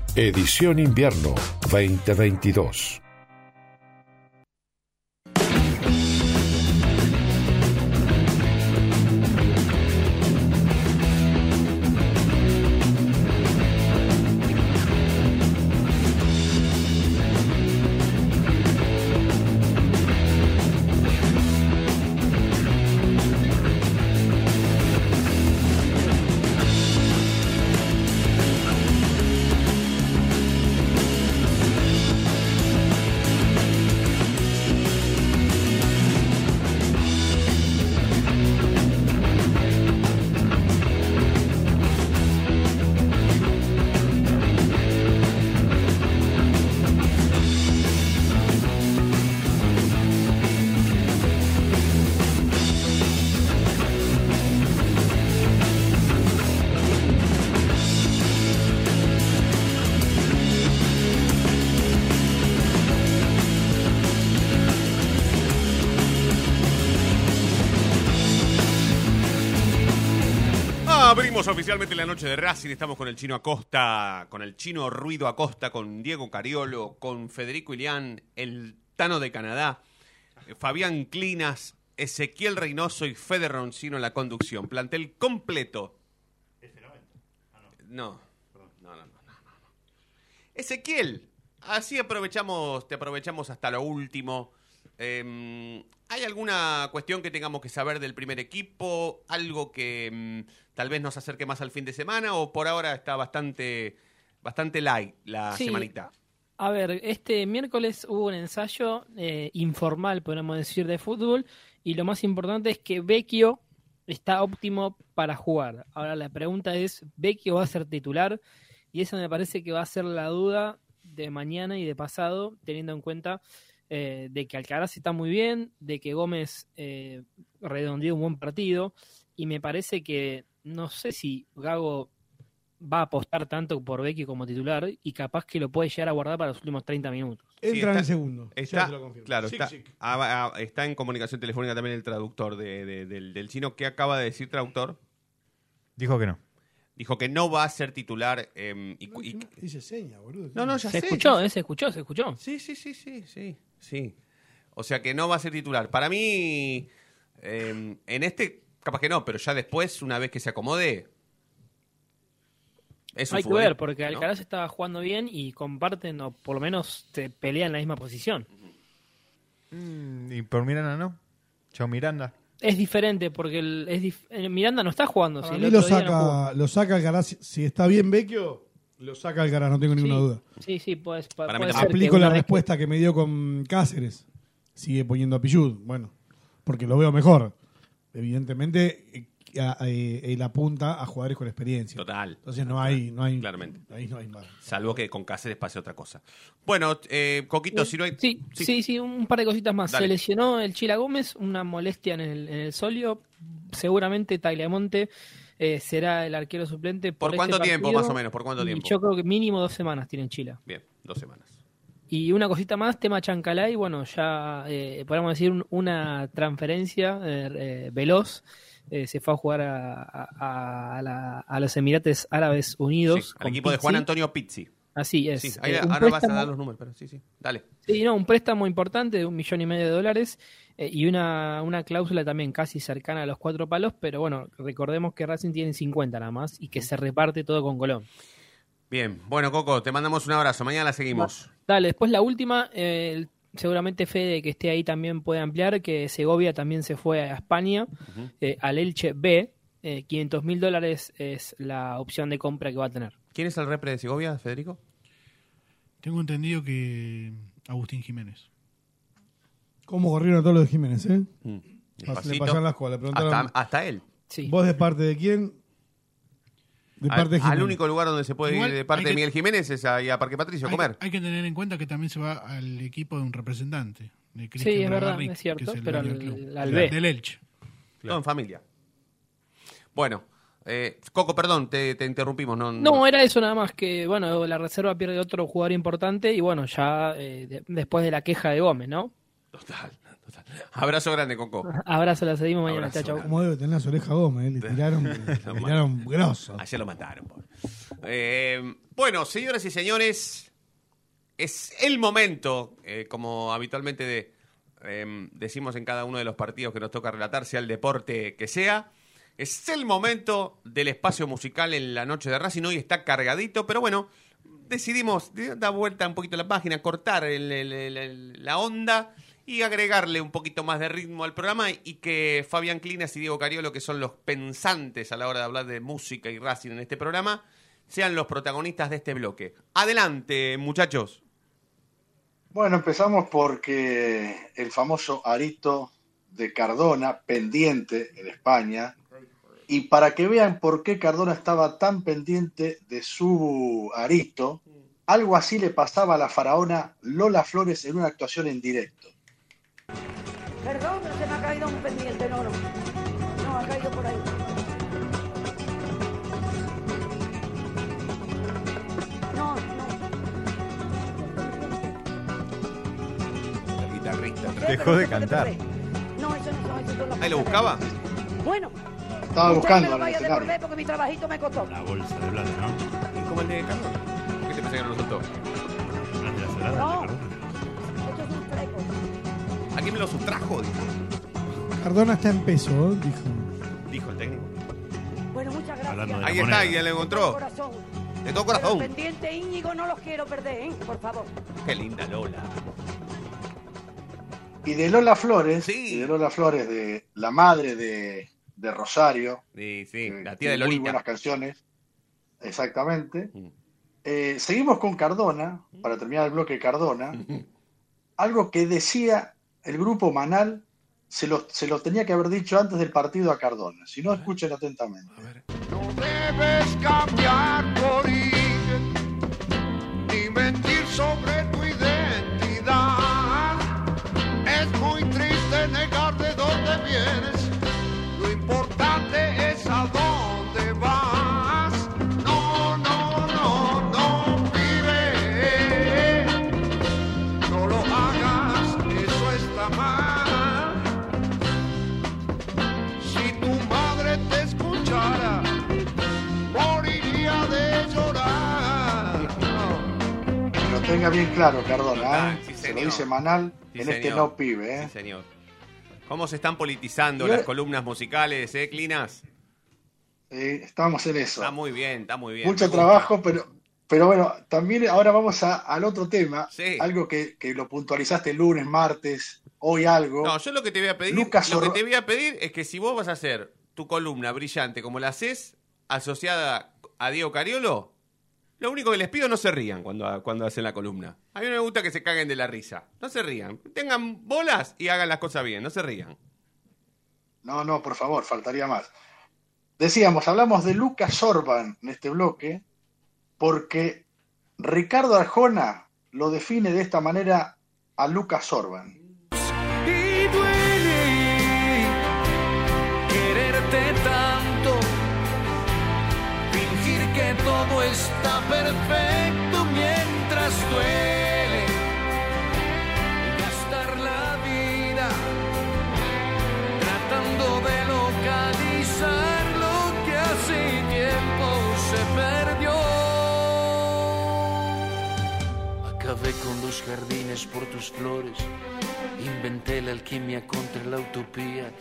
Edición Invierno 2022. Abrimos oficialmente la noche de Racing. Estamos con el chino Acosta, con el chino Ruido Acosta, con Diego Cariolo, con Federico Ilián, el Tano de Canadá, Fabián Clinas, Ezequiel Reynoso y Fede Roncino en la conducción. Plantel completo. No, no, no, no, no, no. Ezequiel, así aprovechamos, te aprovechamos hasta lo último. Eh, ¿Hay alguna cuestión que tengamos que saber del primer equipo? ¿Algo que mm, tal vez nos acerque más al fin de semana? ¿O por ahora está bastante, bastante light la Sí. semanita? A ver, este miércoles hubo un ensayo eh, informal, podemos decir, de fútbol, y lo más importante es que Vecchio está óptimo para jugar. Ahora la pregunta es, ¿Vecchio va a ser titular? Y esa me parece que va a ser la duda de mañana y de pasado, teniendo en cuenta eh, de que Alcaraz está muy bien, de que Gómez eh, redondeó un buen partido, y me parece que no sé si Gago va a apostar tanto por Becky como titular y capaz que lo puede llegar a guardar para los últimos 30 minutos. Entra está- en el segundo. Está, te lo confirmo. claro, está, ah, ah, está en comunicación telefónica también el traductor de- de- del, del chino. ¿Qué acaba de decir traductor? Dijo que no. Dijo que no va a ser titular. eh, y- No, y- no, dice seña, boludo. no, no, ya Se sé. escuchó, ya ¿eh? Se escuchó, se escuchó. Sí, sí, sí, sí, sí, sí. O sea que no va a ser titular. Para mí, eh, en este, capaz que no, pero ya después, una vez que se acomode, es un Hay que ver, porque ¿no? Alcaraz está jugando bien y comparten, o por lo menos te pelean en la misma posición. Mm, y por Miranda no. Chao Miranda. Es diferente, porque el, es dif- eh, Miranda no está jugando. Si lo día no saca, lo saca Alcaraz. Si- Si está bien Vecchio, lo saca Alcaraz, no tengo ninguna Sí, duda. Sí, sí, pues, Para puede ser que Aplico la que- respuesta que me dio con Cáceres. Sigue poniendo a Pichud. Bueno, porque lo veo mejor. Evidentemente, eh, eh, él apunta a jugadores con experiencia. Total. Entonces no hay, no hay, Claramente. ahí no hay más. Salvo que con Cáceres pase otra cosa. Bueno, eh, Coquito, si no hay... Sí, sí, sí, un par de cositas más. Dale. Se lesionó el Chila Gómez, una molestia en el, en el solio. Seguramente Tagliamonte eh, será el arquero suplente. ¿Por este cuánto tiempo, más o menos? ¿Por cuánto tiempo? Yo creo que mínimo dos semanas tiene Chila. Bien, dos semanas. Y una cosita más, tema Chancalay, bueno, ya eh, podemos decir un- una transferencia eh, eh, veloz. Eh, se fue a jugar a, a- a la- a los Emirates Árabes Unidos. Sí, al equipo de Juan. Antonio Pizzi. Así es. Sí, ahí- Eh, ahora vas a dar los números, pero sí, sí. Dale. Sí, no, un préstamo importante de un millón y medio de dólares eh, y una, una cláusula también casi cercana a los cuatro palos, pero bueno, recordemos que Racing tiene 50 nada más y que se reparte todo con Colón. Bien, bueno, Coco, te mandamos un abrazo. Mañana la seguimos. Dale, después la última, eh, seguramente Fede que esté ahí también puede ampliar, que Segovia también se fue a España, eh, al Elche B, eh, 500 mil dólares es la opción de compra que va a tener. ¿Quién es el repre de Segovia, Federico? Tengo entendido que Agustín Jiménez. ¿Cómo corrieron todos los de Jiménez, eh? Mm. Le pasaron la escuela, le preguntaron. Hasta, hasta él. Sí. ¿Vos de parte de quién? De Al- parte de al, Jiménez. único lugar donde se puede Igual ir de parte de Miguel Jiménez es ahí a Parque Patricio a Hay, comer. hay que tener en cuenta que también se va al equipo de un representante. De Sí, Cristian es verdad, es cierto, que el pero al- al B. Del Elche. Todo en familia. Bueno, eh, Coco, perdón, te, te interrumpimos. No, No, era eso nada más, que bueno, la reserva pierde otro jugador importante y bueno, ya eh, de- después de la queja de Gómez, ¿no? Total, total. Abrazo grande, Coco. Abrazo, la seguimos mañana, Abrazo, chao, chao. ¿Cómo debe tener las orejas Gómez? eh? Le tiraron, (laughs) le tiraron grosso. Ayer lo mataron. pobre. Eh, bueno, señoras y señores, es el momento, eh, como habitualmente de, eh, decimos en cada uno de los partidos que nos toca relatar, sea el deporte que sea. Es el momento del espacio musical en la noche de Racing. Hoy está cargadito, pero bueno, decidimos de- dar vuelta un poquito a la página, cortar la onda y agregarle un poquito más de ritmo al programa y que Fabián Clinas y Diego Cariolo, que son los pensantes a la hora de hablar de música y Racing en este programa, sean los protagonistas de este bloque. Adelante, muchachos. Bueno, empezamos porque el famoso arito de Cardona, pendiente en España, y para que vean por qué Cardona estaba tan pendiente de su arito, algo así le pasaba a la faraona Lola Flores en una actuación en directo. Perdón, pero se me ha caído un pendiente, no, no. No, ha caído por ahí. No, no. La guitarrista. Dejó de cantar. No, eso no, eso son las ¿Ahí lo buscaba? Bueno, Estaba usted buscando me lo en el vaya a escenario. devolver porque mi trabajito me costó. La bolsa de plata, ¿no? ¿Cómo el de Carlos? ¿Por qué te pensé que no lo soltó? ¿No te la cerrada, No. Esto es un fleco. ¿A quién me lo sustrajo? Dijo, Cardona está en peso, dijo. dijo el técnico. Bueno, muchas gracias. Ahí está, ya lo De encontró. todo corazón. De todo Pero corazón. pendiente Íñigo no los quiero perder, ¿eh? Por favor. Qué linda Lola. Y de Lola Flores, Sí. y de Lola Flores, de la madre de, de Rosario. Sí, sí, la tía de Lolita. Muy buenas canciones. Exactamente. Mm. Eh, seguimos con Cardona, para terminar el bloque Cardona. (laughs) Algo que decía el grupo Manal, se lo, se tenía que haber dicho antes del partido a Cardona. Si no, escuchen atentamente. No debes cambiar por ni mentir sobre tu identidad. Es muy triste negar de dónde vienes. Tenga bien claro, Cardona. Ah, ¿eh? sí, Se lo señor. dice Manal Sí, en este no pibe. ¿eh? Sí, señor. ¿Cómo se están politizando las ahora- columnas musicales, eh, Clinas? Eh, estamos en eso. Está muy bien, está muy bien. Mucho trabajo, pero, pero bueno, también ahora vamos a- al otro tema. Algo que, que lo puntualizaste lunes, martes, hoy algo. No, yo lo que te voy a pedir, Lucas lo que te voy a pedir es que si vos vas a hacer tu columna brillante como la haces, asociada a Diego Cariolo, lo único que les pido no se rían cuando, cuando hacen la columna. A mí no me gusta que se caguen de la risa. No se rían. Tengan bolas y hagan las cosas bien, no se rían. No, no, por favor, faltaría más. Decíamos, hablamos de Lucas Orban en este bloque, porque Ricardo Arjona lo define de esta manera a Lucas Orban. Perfecto mientras duele, gastar la vida tratando de localizar lo que hace tiempo se perdió. Acabé con los jardines por tus flores, inventé la alquimia contra la utopía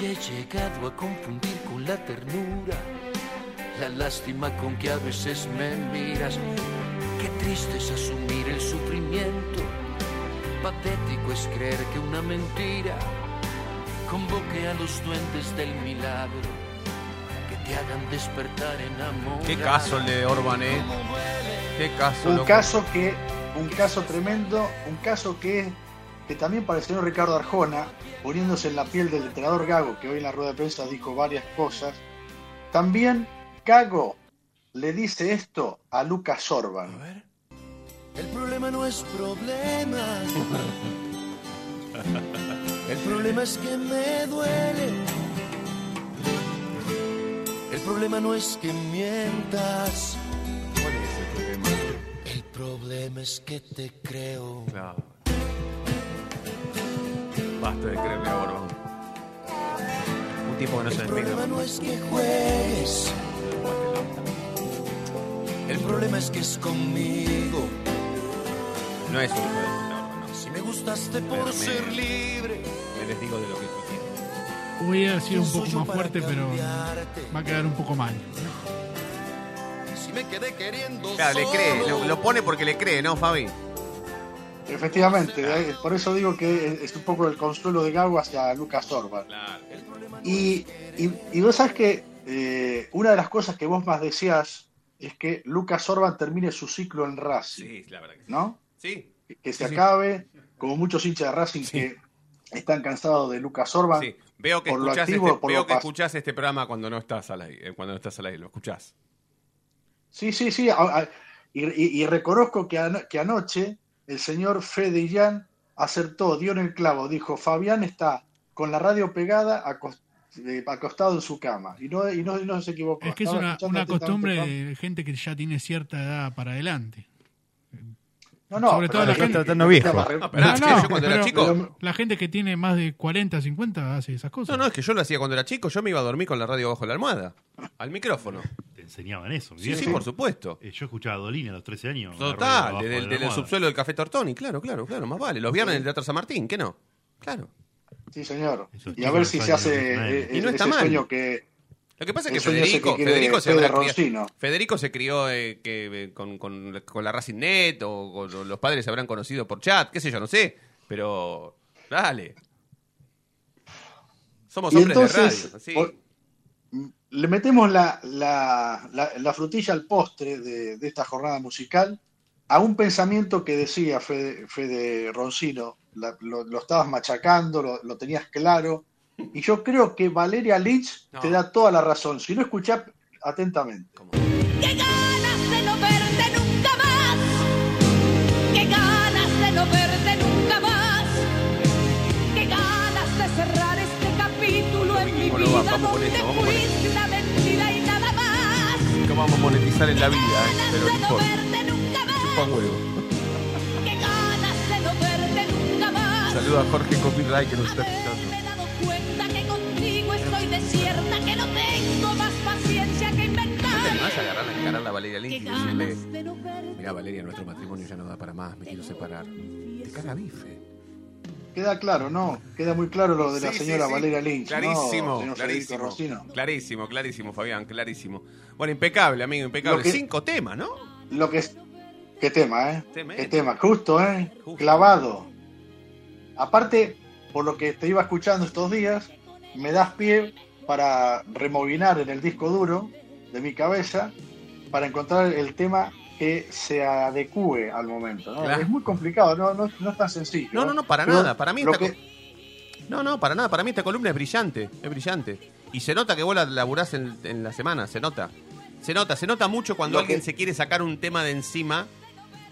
y he llegado a confundir con la ternura la lástima con que a veces me miras. Qué triste es asumir el sufrimiento, patético es creer que una mentira convoque a los duendes del milagro que te hagan despertar en amor. Qué caso el de Orban, eh. Qué caso, Un loco. caso que, un caso tremendo, un caso que, que también para el señor Ricardo Arjona, poniéndose en la piel del entrenador Gago, que hoy en la rueda de prensa dijo varias cosas, también Gago le dice esto a Lucas Orban. El problema no es problema. (laughs) El problema es que me duele. El problema no es que mientas. ¿Cuál es el problema? El problema es que te creo. Claro. Basta de creerle a Orban. Un tipo que no se El problema no es que juegues. El problema es que es conmigo. No es un puta, Orban, no. Si me gustaste por me- ser libre. Me les digo de lo que tú quieres. Hubiera sido un ¿Quién soy poco más fuerte, pero va a quedar un poco mal. Si me quedé queriendo Claro, le cree, lo, lo pone porque le cree, ¿no, Fabi? Efectivamente, eh, por eso digo que es un poco el consuelo de Gago hacia Lucas Orban. Claro. Y, y, y vos sabes que eh, una de las cosas que vos más deseás es que Lucas Orban termine su ciclo en Racing, Sí, la verdad que sí. ¿no? Sí. Que se Sí, sí. acabe, como muchos hinchas de Racing que están cansados de Lucas Orban. Sí. Veo que escuchás activo este, veo que escuchás este programa cuando no estás al aire, eh, cuando no estás al aire, lo escuchás. Sí, sí, sí. y, y- y reconozco que, ano- que anoche el señor Fede Illán acertó, dio en el clavo. Dijo, Fabián está con la radio pegada acostado en su cama. Y no, y no, y no se equivocó. Es que es una, una costumbre de gente que ya tiene cierta edad para adelante. No, no, Sobre todo la gente. tratando viejo. re- Ah, pero No, es no, que yo cuando era pero chico. La gente que tiene más de 40, 50 hace esas No, cosas. no, es que yo lo hacía cuando era chico. Yo me iba a dormir con la radio bajo la almohada. Al micrófono. Te enseñaban eso. Sí, sí, por supuesto. Eh, Yo escuchaba a Dolina a los 13 años. Total, abajo desde de el, la desde el almohada. subsuelo del Café Tortoni. Claro, claro, claro, más vale. Los viernes en el Teatro San Martín, ¿qué no? Claro. Sí, señor. Esos Y a ver si se hace eh, Y no está ese mal. sueño que... Lo que pasa es que Federico, que Federico se Roncino. Federico se crió eh, que, eh, con, con- con la Racing Net o, o los padres se habrán conocido por chat, qué sé yo, no sé. Pero, dale. Somos Y hombres entonces, de radio. sí. por- le metemos la, la- la- la frutilla al postre de, de esta jornada musical a un pensamiento que decía Fede, Fede Roncino, la, lo, lo, estabas machacando, lo, lo, tenías claro. Y yo creo que Valeria Lynch no. te da toda la razón. Si no escuchás atentamente. ¿Cómo? ¡Qué ganas de no verte nunca más! ¡Qué ganas de no verte nunca más! ¡Qué ganas de cerrar este capítulo en mi vida vamos donde eso, vamos fuiste una mentira y nada más! ¿Cómo vamos a monetizar en la vida? Eh? Pero no importa. Chupan huevo. Saludo a Jorge Copyright que nos está escuchando. Me he dado cuenta que contigo estoy desierta, que no tengo más paciencia que inventar. ¿Te animás a agarrar a encarar a Valeria Lynch y decirle, mira Valeria, nuestro matrimonio ya no da para más, me quiero separar? Te caga bife. Queda claro, ¿no? Queda muy claro lo de la Sí, señora sí. Valeria Lynch. Clarísimo, ¿no, clarísimo. Clarísimo, clarísimo, Fabián, clarísimo. Bueno, impecable, amigo, impecable. Lo que- Cinco temas, ¿no? Lo que es. Qué tema, ¿eh? Qué tema. Justo, ¿eh? Clavado. Aparte, por lo que te iba escuchando estos días, me das pie para removinar en el disco duro de mi cabeza para encontrar el tema que se adecue al momento. ¿no? Claro. Es muy complicado, no, no, no es tan sencillo. No, no, no, para Pero nada. Para mí esta que- No, no, para nada. Para mí esta columna es brillante. Es brillante. Y se nota que vos la laburás en, en la semana. Se nota. Se nota. Se nota mucho cuando Lo alguien que- se quiere sacar un tema de encima.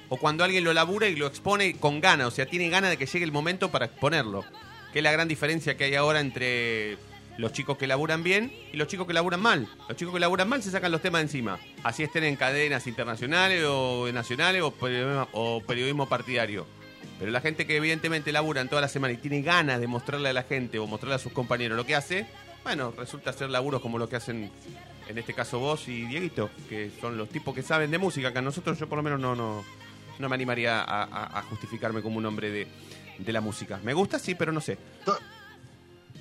O cuando alguien lo labura y lo expone con ganas. O sea, tiene ganas de que llegue el momento para exponerlo. Que es la gran diferencia que hay ahora entre los chicos que laburan bien y los chicos que laburan mal. Los chicos que laburan mal se sacan los temas encima. Así estén en cadenas internacionales o nacionales o periodismo, o periodismo partidario. Pero la gente que evidentemente laburan toda la semana y tiene ganas de mostrarle a la gente o mostrarle a sus compañeros lo que hace, bueno, resulta ser laburos como lo que hacen en este caso vos y Dieguito, que son los tipos que saben de música, que a nosotros yo por lo menos no, no, no me animaría a, a- a justificarme como un hombre de, de la música. Me gusta, sí, pero no sé.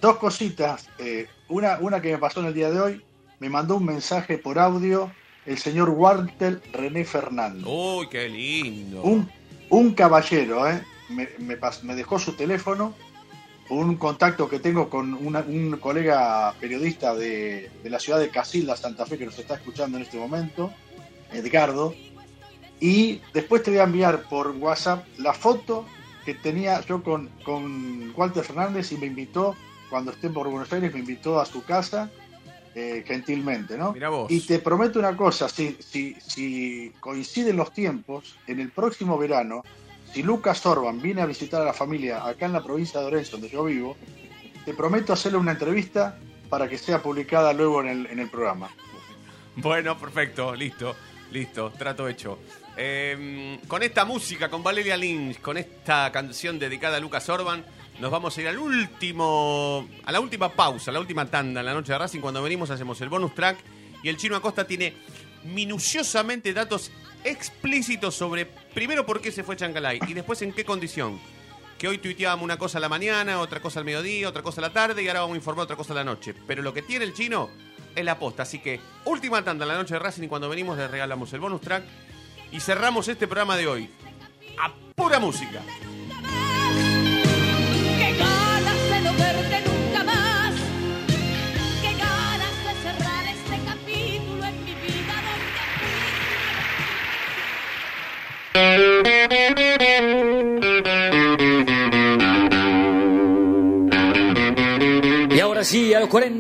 Dos cositas. eh, una, una que me pasó en el día de hoy. Me mandó un mensaje por audio el señor Walter René Fernández. Uy, qué lindo. Un, un caballero, ¿eh? Me, me pas- me dejó su teléfono, un contacto que tengo con una- un colega periodista de, de la ciudad de Casilda, Santa Fe, que nos está escuchando en este momento, Edgardo. Y después te voy a enviar por WhatsApp la foto que tenía yo con, con Walter Fernández y me invitó, cuando esté por Buenos Aires, me invitó a su casa, eh, gentilmente, ¿no? Mira vos. Y te prometo una cosa, si, si, si coinciden los tiempos, en el próximo verano, si Lucas Orban viene a visitar a la familia acá en la provincia de Orense, donde yo vivo, te prometo hacerle una entrevista para que sea publicada luego en el, en el programa. Bueno, perfecto, listo, listo, trato hecho. Eh, con esta música, con Valeria Lynch, con esta canción dedicada a Lucas Orban, nos vamos a ir al último, a la última pausa, a la última tanda en la noche de Racing. Cuando venimos hacemos el bonus track y el chino Acosta tiene minuciosamente datos explícitos sobre primero por qué se fue Chancalay y después en qué condición. Que hoy tuiteábamos una cosa a la mañana, otra cosa al mediodía, otra cosa a la tarde y ahora vamos a informar otra cosa a la noche. Pero lo que tiene el chino es la posta. Así que última tanda en la noche de Racing y cuando venimos les regalamos el bonus track y cerramos este programa de hoy. A pura música.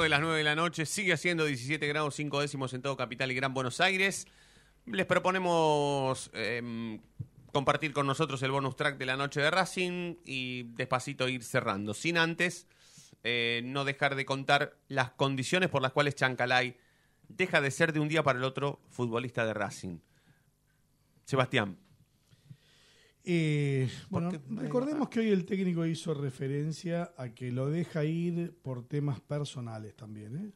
De las 9 de la noche, sigue haciendo 17 grados 5 décimos en todo Capital y Gran Buenos Aires. Les proponemos em, compartir con nosotros el bonus track de la noche de Racing y despacito ir cerrando. Sin antes eh, no dejar de contar las condiciones por las cuales Chancalay deja de ser de un día para el otro futbolista de Racing. Sebastián. Eh, bueno, recordemos que hoy el técnico hizo referencia a que lo deja ir por temas personales también. ¿eh?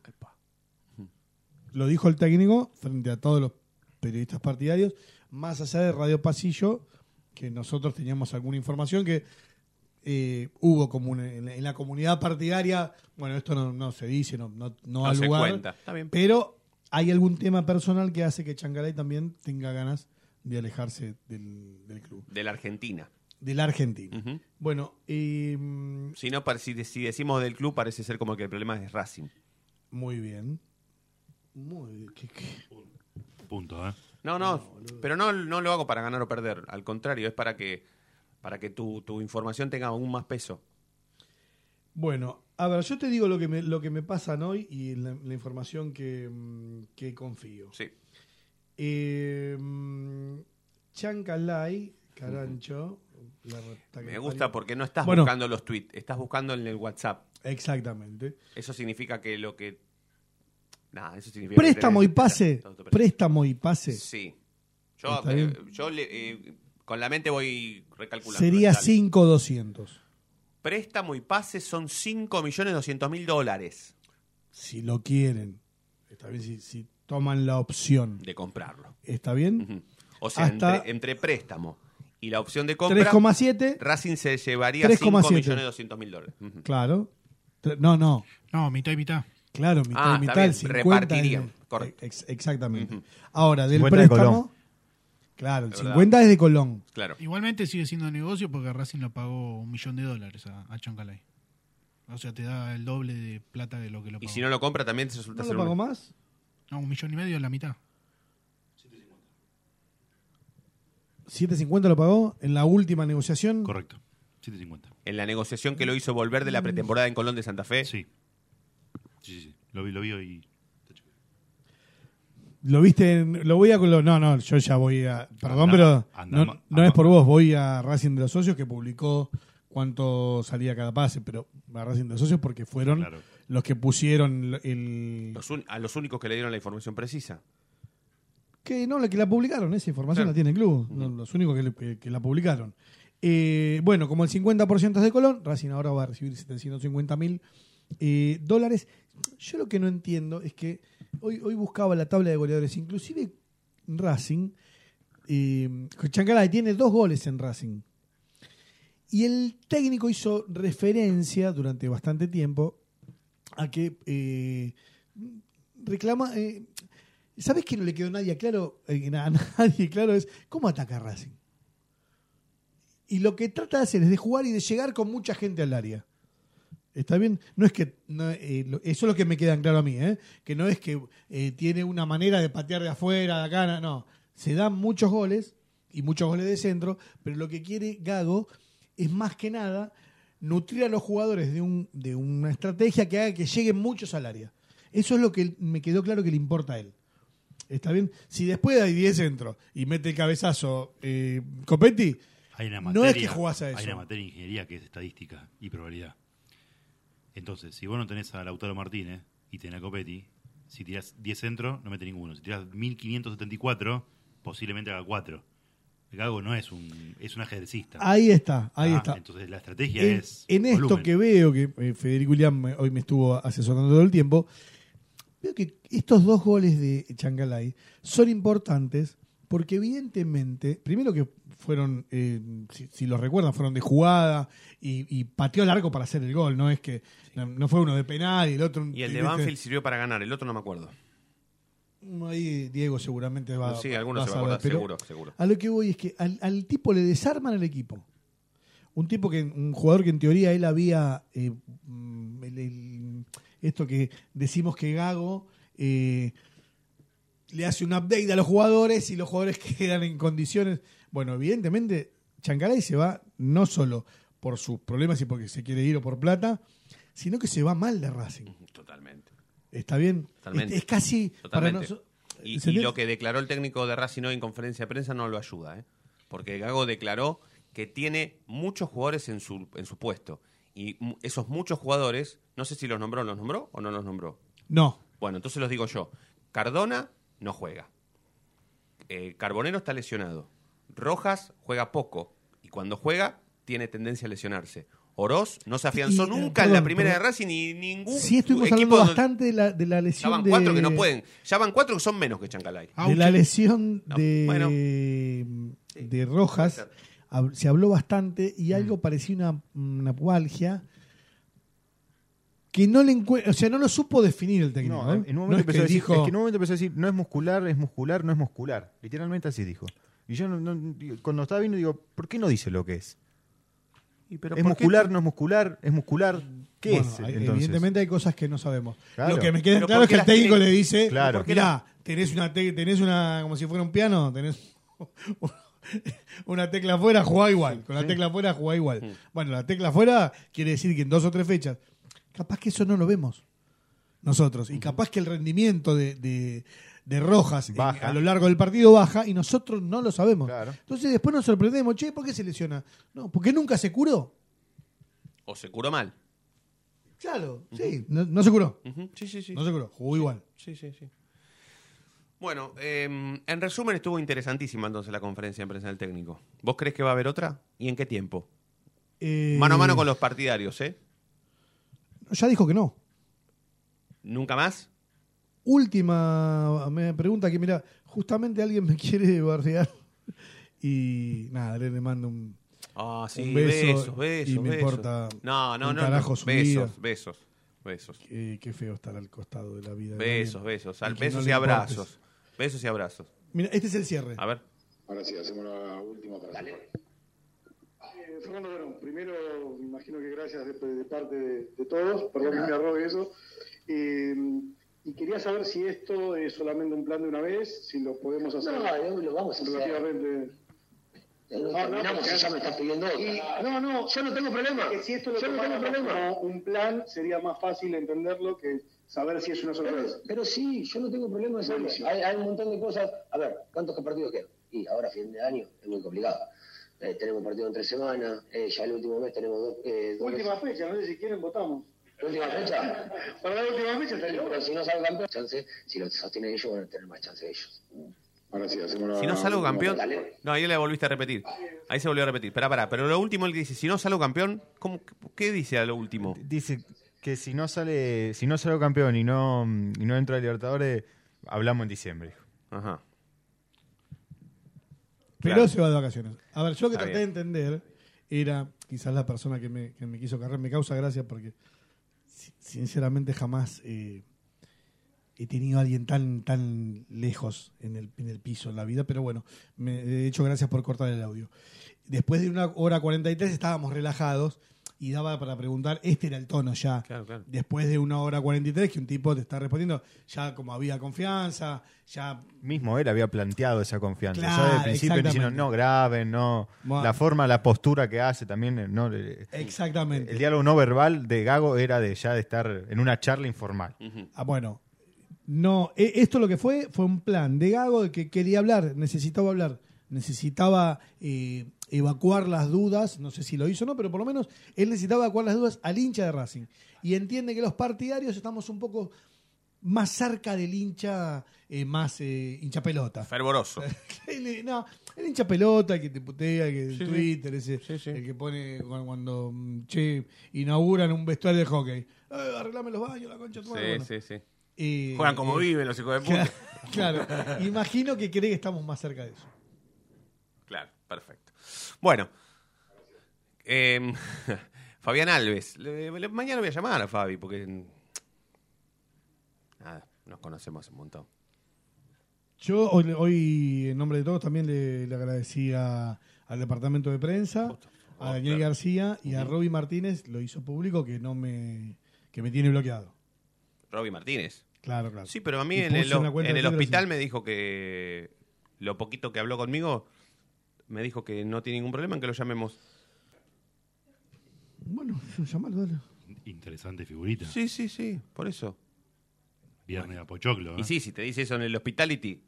Lo dijo el técnico frente a todos los periodistas partidarios, más allá de Radio Pasillo, que nosotros teníamos alguna información que eh, hubo como una- en, la, en la comunidad partidaria, bueno, esto no, no se dice, no, no, no, No al se lugar, cuenta, pero hay algún tema personal que hace que Changalay también tenga ganas de alejarse del, del club, De la Argentina. de la Argentina. Bueno, eh, Si no, si decimos del club, parece ser como que el problema es Racing. muy bien. Muy bien. ¿Qué- qué? Punto, ¿eh? No, no, pero no, no lo hago para ganar o perder. Al contrario, es para que, para que tu, tu información tenga aún más peso. Bueno, a ver, yo te digo lo que me, lo que me pasan hoy y la, la información que, mm, que confío. Sí. Eh, Chancalay, Carancho. Me gusta porque no estás Bueno, buscando los tweets, estás buscando en el WhatsApp. Exactamente. Eso significa que lo que. Nada, eso significa. que Préstamo y pase. Préstamo y pase. Sí. Yo, eh, bien. yo le- eh, con la mente voy recalculando. Sería Dale. 5,200. Préstamo y pase son 5.200.000 dólares Si lo quieren. Está bien si, si toman la opción. de comprarlo. ¿Está bien? O sea, Hasta entre, entre préstamo y la opción de compra, 3,7. Racing se llevaría 3,7. 5.200.000 dólares. Ujú. Claro. Tre- No, no. No, mitad y mitad. Claro, mitad Ah, y está mitad, el bien, 50 repartirían, correcto. ex- exactamente. Ahora, del 50 de préstamo. Colón. Claro, el De verdad. 50 es de Colón. Claro. Igualmente sigue siendo negocio porque Racing lo pagó un millón de dólares a, a Chancalay. O sea, te da el doble de plata de lo que lo Y pagó. si no lo compra también te resulta ¿No ser lo un- pagó más? No, un millón y medio en la mitad. 7.50 lo pagó en la última negociación. Correcto. 750. En la negociación que lo hizo volver de la pretemporada en Colón de Santa Fe. Sí. Sí, sí, sí. Lo vi, lo vi y... ¿Lo viste? En, lo voy a. lo- No, no, yo ya voy a. Perdón, Anda- pero anda no, no es por vos. Voy a Racing de los Socios que publicó cuánto salía cada pase, pero a Racing de los Socios porque fueron Claro. Los que pusieron el. Los un- a los únicos que le dieron la información precisa. Que no, la que la publicaron, esa información Claro. la tiene el club, no, los únicos que, le- que- que la publicaron. Eh, bueno, como el 50% es de Colón, Racing ahora va a recibir 750 mil eh, dólares. Yo lo que no entiendo es que hoy, hoy buscaba la tabla de goleadores, inclusive Racing, eh, Chancalay tiene dos goles en Racing. Y el técnico hizo referencia durante bastante tiempo a que eh, reclama... eh, ¿Sabes que no le quedó nadie claro? eh, a (laughs) nadie claro es cómo ataca Racing. Y lo que trata de hacer es de jugar y de llegar con mucha gente al área. ¿Está bien? No es que. eh, eso es lo que me queda claro a mí, ¿eh? Que no es que eh, tiene una manera de patear de afuera, de acá, no. Se dan muchos goles y muchos goles de centro, pero lo que quiere Gago es más que nada nutrir a los jugadores de, un, de una estrategia que haga que lleguen muchos al área. Eso es lo que me quedó claro que le importa a él. ¿Está bien? Si después hay 10 centros y mete el cabezazo eh, Copetti, Hay una no materia, es que jugás a eso. Hay una materia de ingeniería que es estadística y probabilidad. Entonces, si vos no tenés a Lautaro Martínez y tenés a Copetti, si tirás 10 centros, no mete ninguno. Si tirás 1574, posiblemente haga 4. Gago no es un, es un ajedrecista. Ahí está, ahí Ah, está. Entonces la estrategia en, es. en esto volumen. que veo, que eh, Federico William me- hoy me estuvo asesorando todo el tiempo, veo que estos dos goles de Changalay son importantes porque evidentemente, primero que fueron, eh, si, si lo recuerdan, fueron de jugada y, y pateó el arco para hacer el gol, no es que no, no fue uno de penal y el otro... Y el de este- Banfield sirvió para ganar, el otro no me acuerdo. Ahí Diego seguramente va, Sí, alguno va se a saber, pero seguro, seguro. A lo que voy es que al, al tipo le desarman el equipo. Un tipo que, un jugador que en teoría él había, eh, mm, el- el- esto que decimos que Gago eh, le hace un update a los jugadores y los jugadores (laughs) quedan en condiciones. Bueno, evidentemente Chancalay se va no solo por sus problemas y porque se quiere ir o por plata, sino que se va mal de Racing. Totalmente. ¿Está bien? Totalmente. Es, es casi Totalmente. y, lo que declaró el técnico de Racing hoy en conferencia de prensa no lo ayuda, ¿eh? porque Gago declaró que tiene muchos jugadores en su, en su puesto. Y esos muchos jugadores, no sé si los nombró, ¿los nombró o no los nombró? No. Bueno, entonces los digo yo. Cardona no juega. Eh, Carbonero está lesionado. Rojas juega poco. Y cuando juega, tiene tendencia a lesionarse. Oroz no se afianzó Y, eh, nunca en la primera de. Racing ni ningún Sí, estuvimos equipo hablando bastante de la, de la Ya lesión van de... cuatro que no pueden. Ya van cuatro que son menos que Chancalay. De la lesión No, de, bueno. de Rojas se habló bastante y algo parecía una, una pualgia que no le encue- o sea, no lo supo definir el técnico. No, ¿eh? en un momento No empezó a decir, dijo, es que en un momento empezó a decir, no es muscular, es muscular, no es muscular. Literalmente así dijo. Y yo no- cuando estaba viendo digo, ¿por qué no dice lo que es? ¿Y pero es qué muscular, no es muscular, es muscular. ¿Qué Bueno, es? hay- entonces? evidentemente hay cosas que no sabemos. Claro. Lo que me queda Pero claro ¿por es que qué el técnico le dice, Claro. mirá, tenés una, te- tenés una, como si fuera un piano, tenés (laughs) una tecla afuera, jugá igual. Con la Sí. tecla afuera, jugá igual. Bueno, la tecla afuera quiere decir que en dos o tres fechas, capaz que eso no lo vemos nosotros. Y capaz que el rendimiento de, de- de Rojas en- Baja. a lo largo del partido baja y nosotros no lo sabemos. Claro. Entonces después nos sorprendemos, che, ¿por qué se lesiona? No, porque nunca se curó. O se curó mal. Claro, sí, no, no se curó. Sí, sí, sí. No se curó, jugó igual. Sí, sí, sí. Bueno, eh, en resumen estuvo interesantísima entonces la conferencia de prensa del técnico. ¿Vos crees que va a haber otra? ¿Y en qué tiempo? Eh, Mano a mano con los partidarios, ¿eh? Ya dijo que no. ¿Nunca más? Última me pregunta que, mira, justamente alguien me (laughs) quiere bardear y nada, le, mando un, Ah, sí, un beso besos, besos, y me besos. importa No, no, un no, carajo no. su Besos, vida. besos, besos. Qué, qué feo estar al costado de la vida. Besos, besos. Al- besos no y importes. abrazos. Besos y abrazos. Mira, este es el cierre. A ver. Ahora sí, hacemos la última para cerrar. Eh, Fernando, bueno, primero me imagino que gracias de, de parte de, de todos, perdón que me arrogue eso. Eh, y quería saber si esto es solamente un plan de una vez, si lo podemos hacer. No, no, lo vamos a hacer. Ah, no, terminamos porque- y ya me estás pidiendo otra. Y- no, no, Yo no tengo problema. Que si esto lo Yo no tengo problema. como un plan, sería más fácil entenderlo que saber si es una Pero, sorpresa. pero sí, yo no tengo problema. Hay, hay un montón de cosas. A ver, ¿cuántos partidos quedan? Y ahora, fin de año, es muy complicado. Eh, tenemos partido en tres semanas, eh, ya el último mes tenemos dos. Eh, dos Última fecha, no sé si quieren, votamos. ¿Última fecha? Para la última fecha estaría pero bueno. si no sale campeón, chance, si lo sostienen ellos, van a tener más chance ellos. Ahora sí, hacemos la Si no salgo campeón. Dale. No, ahí le volviste a repetir. Ahí se volvió a repetir. Pará, pará. Pero lo último él dice: si no salgo campeón, ¿cómo, ¿qué dice a lo último? Dice que si no sale, si no salgo campeón y no, y no entro a Libertadores, hablamos en diciembre. Ajá. Pero Claro. se va de vacaciones. A ver, yo que Está traté bien. de entender era quizás la persona que me, que me quiso cargar. Me causa gracia porque sinceramente jamás eh, he tenido a alguien tan, tan lejos en el, en el piso en la vida. Pero bueno, me, de hecho, gracias por cortar el audio. Después de una hora 43 estábamos relajados y daba para preguntar, este era el tono ya. Después de una hora 43 que un tipo te está respondiendo, ya como había confianza, ya Mismo él había planteado esa confianza. ya Claro, desde el principio diciendo, no graben, no. Bueno. La forma, la postura que hace también. eh, no Exactamente. El diálogo no verbal de Gago era de ya de estar en una charla informal. Ah, bueno. No, e- esto lo que fue fue un plan de Gago de que quería hablar, necesitaba hablar, necesitaba eh, evacuar las dudas, no sé si lo hizo o no, pero por lo menos él necesitaba evacuar las dudas al hincha de Racing. Y entiende que los partidarios estamos un poco más cerca del hincha, eh, más eh, hincha pelota. Fervoroso. (laughs) No, el hincha pelota, el que te putea, que sí. Twitter, ese, el que pone cuando, cuando, mm, che, inauguran un vestuario de hockey. Eh, arreglame los baños, la concha tu madre. Sí, Bueno, sí, sí. eh, Juegan como eh, viven los hijos de puta. (laughs) Claro, imagino que cree que estamos más cerca de eso. Claro, perfecto. Bueno, em, (laughs) Fabián Alves. Le- le- mañana voy a llamar a Fabi porque. Nada, nos conocemos un montón. Yo hoy, hoy, en nombre de todos, también le, le agradecía al departamento de prensa, a Daniel García y a Roby Martínez, lo hizo público, que no me, que me tiene bloqueado. Roby Martínez. Claro, claro. Sí, pero a mí en el, en hospital me dijo que. Lo poquito que habló conmigo, me dijo que no tiene ningún problema en que lo llamemos. Bueno, llamalo, dale. Interesante figurita. Sí, sí, sí, por eso. Viernes a Pochoclo. ¿eh? Y sí, si te dice eso en el hospitality,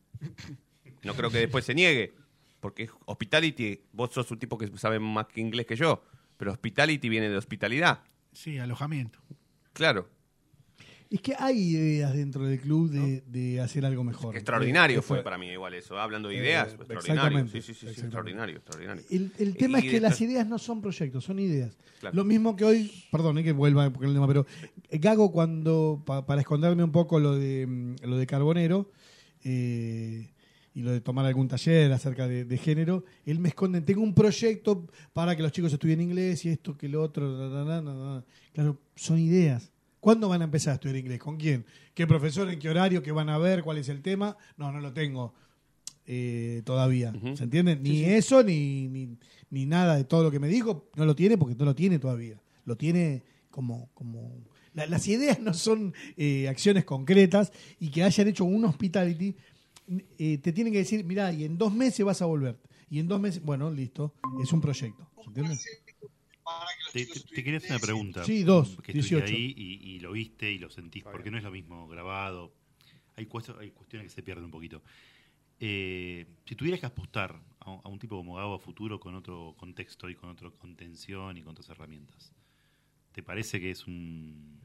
no creo que después se niegue. Porque hospitality, vos sos un tipo que sabe más que inglés que yo, pero hospitality viene de hospitalidad. Sí, alojamiento. Claro. Es que hay ideas dentro del club de, de hacer algo mejor. Extraordinario Eh, fue fue- para mí igual eso. Hablando de Eh, ideas, extraordinario. Sí, sí, sí, extraordinario, extraordinario. El, el tema Y es que las ideas no son proyectos, son ideas. Claro. Lo mismo que hoy, perdón, eh, que vuelva porque el tema, pero eh, Gago cuando, pa- para esconderme un poco lo de mm, lo de Carbonero eh, y lo de tomar algún taller acerca de, de género, él me esconde, tengo un proyecto para que los chicos estudien inglés y esto, que lo otro, na, na, na, na, na. claro, son ideas. ¿Cuándo van a empezar a estudiar inglés? ¿Con quién? ¿Qué profesor? ¿En qué horario? ¿Qué van a ver? ¿Cuál es el tema? No, no lo tengo eh, todavía. ¿Se entiende? Ni eso, ni, ni, ni nada de todo lo que me dijo. No lo tiene porque no lo tiene todavía. Lo tiene como... como la- las ideas no son eh, acciones concretas y que hayan hecho un hospitality, eh, te tienen que decir, mira, y en dos meses vas a volver. Y en dos meses, bueno, listo, es un proyecto. ¿Se entiende? Te, te- te quería hacer una pregunta. Sí, dos, Que 18. estuviste ahí y, y lo viste y lo sentís, porque no es lo mismo grabado. Hay, cuest- hay cuestiones que se pierden un poquito. Eh, si tuvieras que apostar a, un- a un tipo como Gabo a futuro con otro contexto y con otra contención y con otras herramientas, ¿te parece que es un,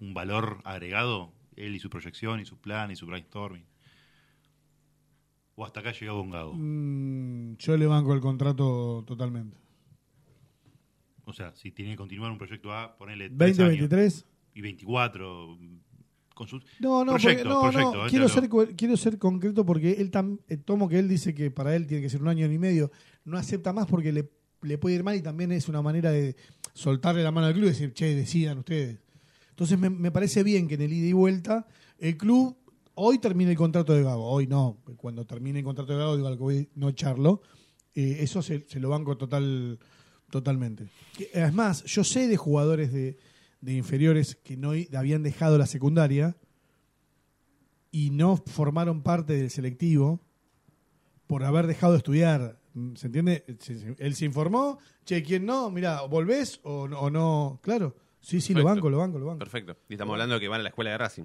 un valor agregado él y su proyección y su plan y su brainstorming? ¿O hasta acá llegó con Gago? Mm, yo le banco el contrato totalmente. O sea, si tiene que continuar un proyecto A, ponele tres 2023. años y 24. Con sus No, no, porque- no, quiero ser, quiero ser concreto porque él tam, eh, tomo que él dice que para él tiene que ser un año y medio, no acepta más porque le, le puede ir mal y también es una manera de soltarle la mano al club y decir, che, decidan ustedes. Entonces me, me parece bien que en el ida y vuelta el club hoy termine el contrato de Gago, hoy no, cuando termine el contrato de Gago digo al que voy no echarlo, eh, eso se, se lo banco total Totalmente. Es más, yo sé de jugadores de, de inferiores que no habían dejado la secundaria y no formaron parte del selectivo por haber dejado de estudiar. Mm, ¿Se entiende? Él se informó, che, ¿quién no? Mira, ¿volvés o, no- o no? Claro. Sí, sí, lo banco, lo banco, lo banco. Perfecto. Y estamos hablando de que van a la escuela de Racing.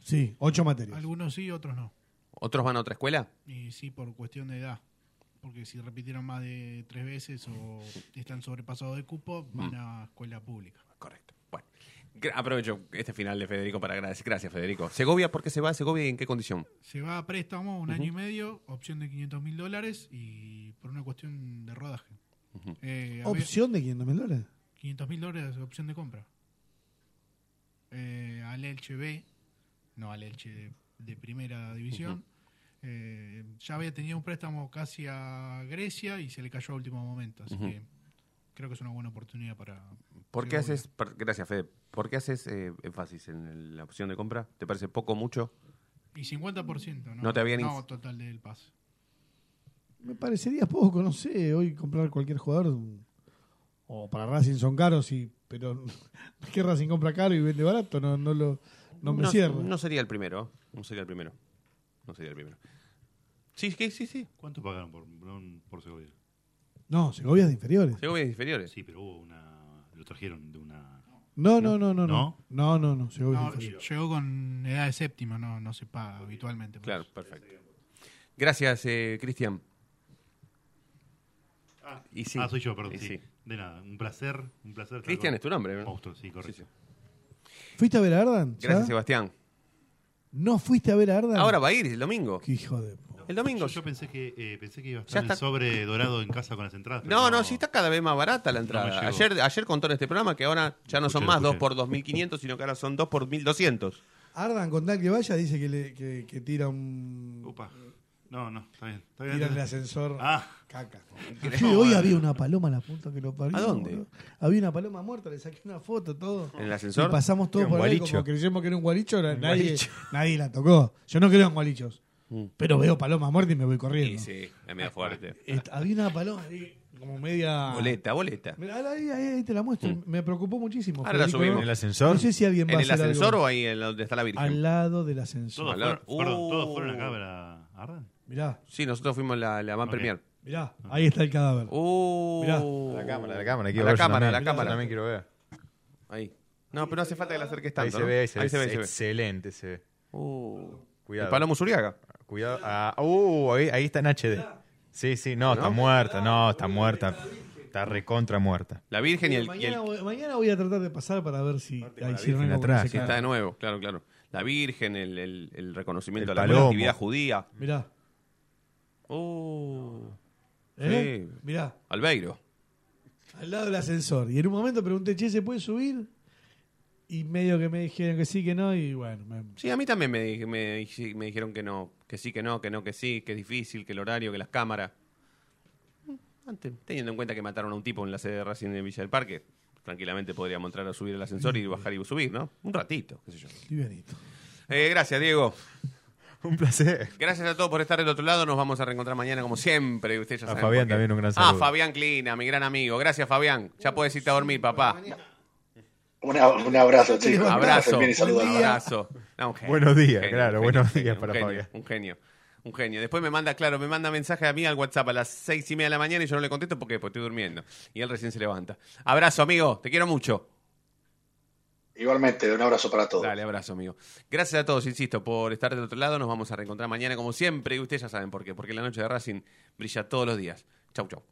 Sí, ocho materias. Algunos sí, otros no. ¿Otros van a otra escuela? Y sí, por cuestión de edad. Porque si repitieron más de tres veces o están sobrepasados de cupo, van a escuela pública. Correcto. Bueno, gra- aprovecho este final de Federico para agradecer. Gracias, Federico. ¿Segovia por qué se va a Segovia y en qué condición? Se va a préstamo un año y medio, opción de 500 mil dólares y por una cuestión de rodaje. Eh, a ver, ¿Opción de 500 mil dólares? 500 mil dólares opción de compra. Eh, al Elche B, no al Elche de, de primera división. Eh, ya había tenido un préstamo casi a Grecia y se le cayó a último momento. Así que creo que es una buena oportunidad para. ¿Por qué haces, gracias Fede, ¿por qué haces eh, énfasis en el- la opción de compra? ¿Te parece poco, mucho? Y 50%, ¿no? No te habían No, total del pase. Me parecería poco, no sé, hoy comprar cualquier jugador mm, o para Racing son caros, y, pero (laughs) ¿qué Racing compra caro y vende barato? No, no lo no me cierra. No sería el primero, no sería el primero. No sería el primero. Sí, sí, sí, sí. ¿Cuánto pagaron por, por, por Segovia? No, Segovia es de inferiores. Segovia es inferiores. Sí, pero hubo una. Lo trajeron de una. No, no, no, no, no. ¿No? No, no, no, Segovia No, es de inferiores. llegó con edad de séptima, no, no se paga habitualmente. por Claro, eso. perfecto. Gracias, eh, Cristian. Y sí. Ah, soy yo, perdón. Sí. sí. De nada, un placer. Un placer. Cristian es tu nombre, ¿no? Monstruo, sí, correcto. ¿Fuiste a ver a Ardan? ¿Ya? Gracias, Sebastián. ¿No fuiste a ver a Ardan? Ahora va a ir el domingo. Qué hijo de... El domingo. Yo, yo pensé que eh, pensé que iba a estar el sobre dorado en casa con las entradas. pero No, no, sí está cada vez más barata la entrada. llegó. ayer, ayer contó en este programa que ahora ya no son Escuché, más 2 escuché. por 2.500, sino que ahora son 2 por 1.200. Ardan, con tal que vaya, dice que, le, que, que tira un... Upa. No, no, está bien. Está bien el ascensor Ah. caca. Sí, hoy había una paloma en la punta que lo parió. ¿A dónde? boludo. Había una paloma muerta, le saqué una foto, todo. ¿En el ascensor? Y pasamos todo Era un por ahí como creyemos que era un gualicho, Un nadie, gualicho. (laughs) nadie la tocó. Yo no creo en gualichos. Mm. Pero veo palomas muertas y me voy Sí, corriendo. sí, es medio fuerte. Est- Había una paloma ahí, como media. Boleta, boleta. Mirá, ahí, ahí, ahí te la muestro. Me preocupó muchísimo. Mm. Ahora la Federico. subimos. ¿En el ascensor? No sé si alguien va ¿En a el hacer ascensor algo. o ahí en donde está la Virgen? Al lado del ascensor. Todos fueron, perdón, Uh. todos fueron acá a ver a a Ardan. Mirá, Sí, nosotros fuimos la, la Van Ok. Premier. mirá, ahí está el cadáver. Uh, Mirá. A la cámara, a la cámara. A quiero la cámara, a la cámara. también quiero ver. Ahí. No, pero no hace falta que la acerques Ahí tanto. se ¿no? ve, ahí se ve. ahí se ve. se ve. Excelente se ve. Uh. Cuidado. El Palomo Zuriaga. Cuidado. Ah, uh, ahí, ahí está en HD. Sí, sí, no, está muerta, no, está muerta. Está recontra muerta. La Virgen y el, y mañana, el- voy, mañana voy a tratar de pasar para ver si la hicieron atrás, Sí, está de nuevo, claro, claro. La Virgen, el, el- el reconocimiento El de la actividad judía. Mirá, Uh. ¿eh? Sí. Mirá, Albeiro. al lado del ascensor. Y en un momento pregunté, che, ¿se puede subir? Y medio que me dijeron que sí, que no, y bueno, me- Sí, a mí también me, di- me, di- me dijeron que no, que sí, que no, que no, que sí, que es difícil, que el horario, que las cámaras. Antes, teniendo en cuenta que mataron a un tipo en la sede de Racing de Villa del Parque, tranquilamente podríamos entrar a subir el ascensor y bajar y subir, ¿no? Un ratito, qué sé yo. livianito. Eh, gracias, Diego. Un placer. Gracias a todos por estar del otro lado. Nos vamos a reencontrar mañana como siempre. Ustedes ya A saben Fabián también un gran Ah, saludo. Fabián Clina, mi gran amigo. Gracias, Fabián. Ya puedes irte a dormir, papá. Una- un abrazo, chicos. Abrazo. Saludos. Abrazo. No, un genio, Buenos un días, genio, claro, un buenos genio, días un para genio, Fabián. Un genio. Un genio. Después me manda, claro, me manda mensaje a mí al WhatsApp a las seis y media de la mañana y yo no le contesto porque, porque estoy durmiendo. Y él recién se levanta. Abrazo, amigo. Te quiero mucho. Igualmente, un abrazo para todos. Dale, abrazo, amigo. Gracias a todos, insisto, por estar del otro lado. Nos vamos a reencontrar mañana como siempre. Y ustedes ya saben por qué. Porque la noche de Racing brilla todos los días. Chau, chau.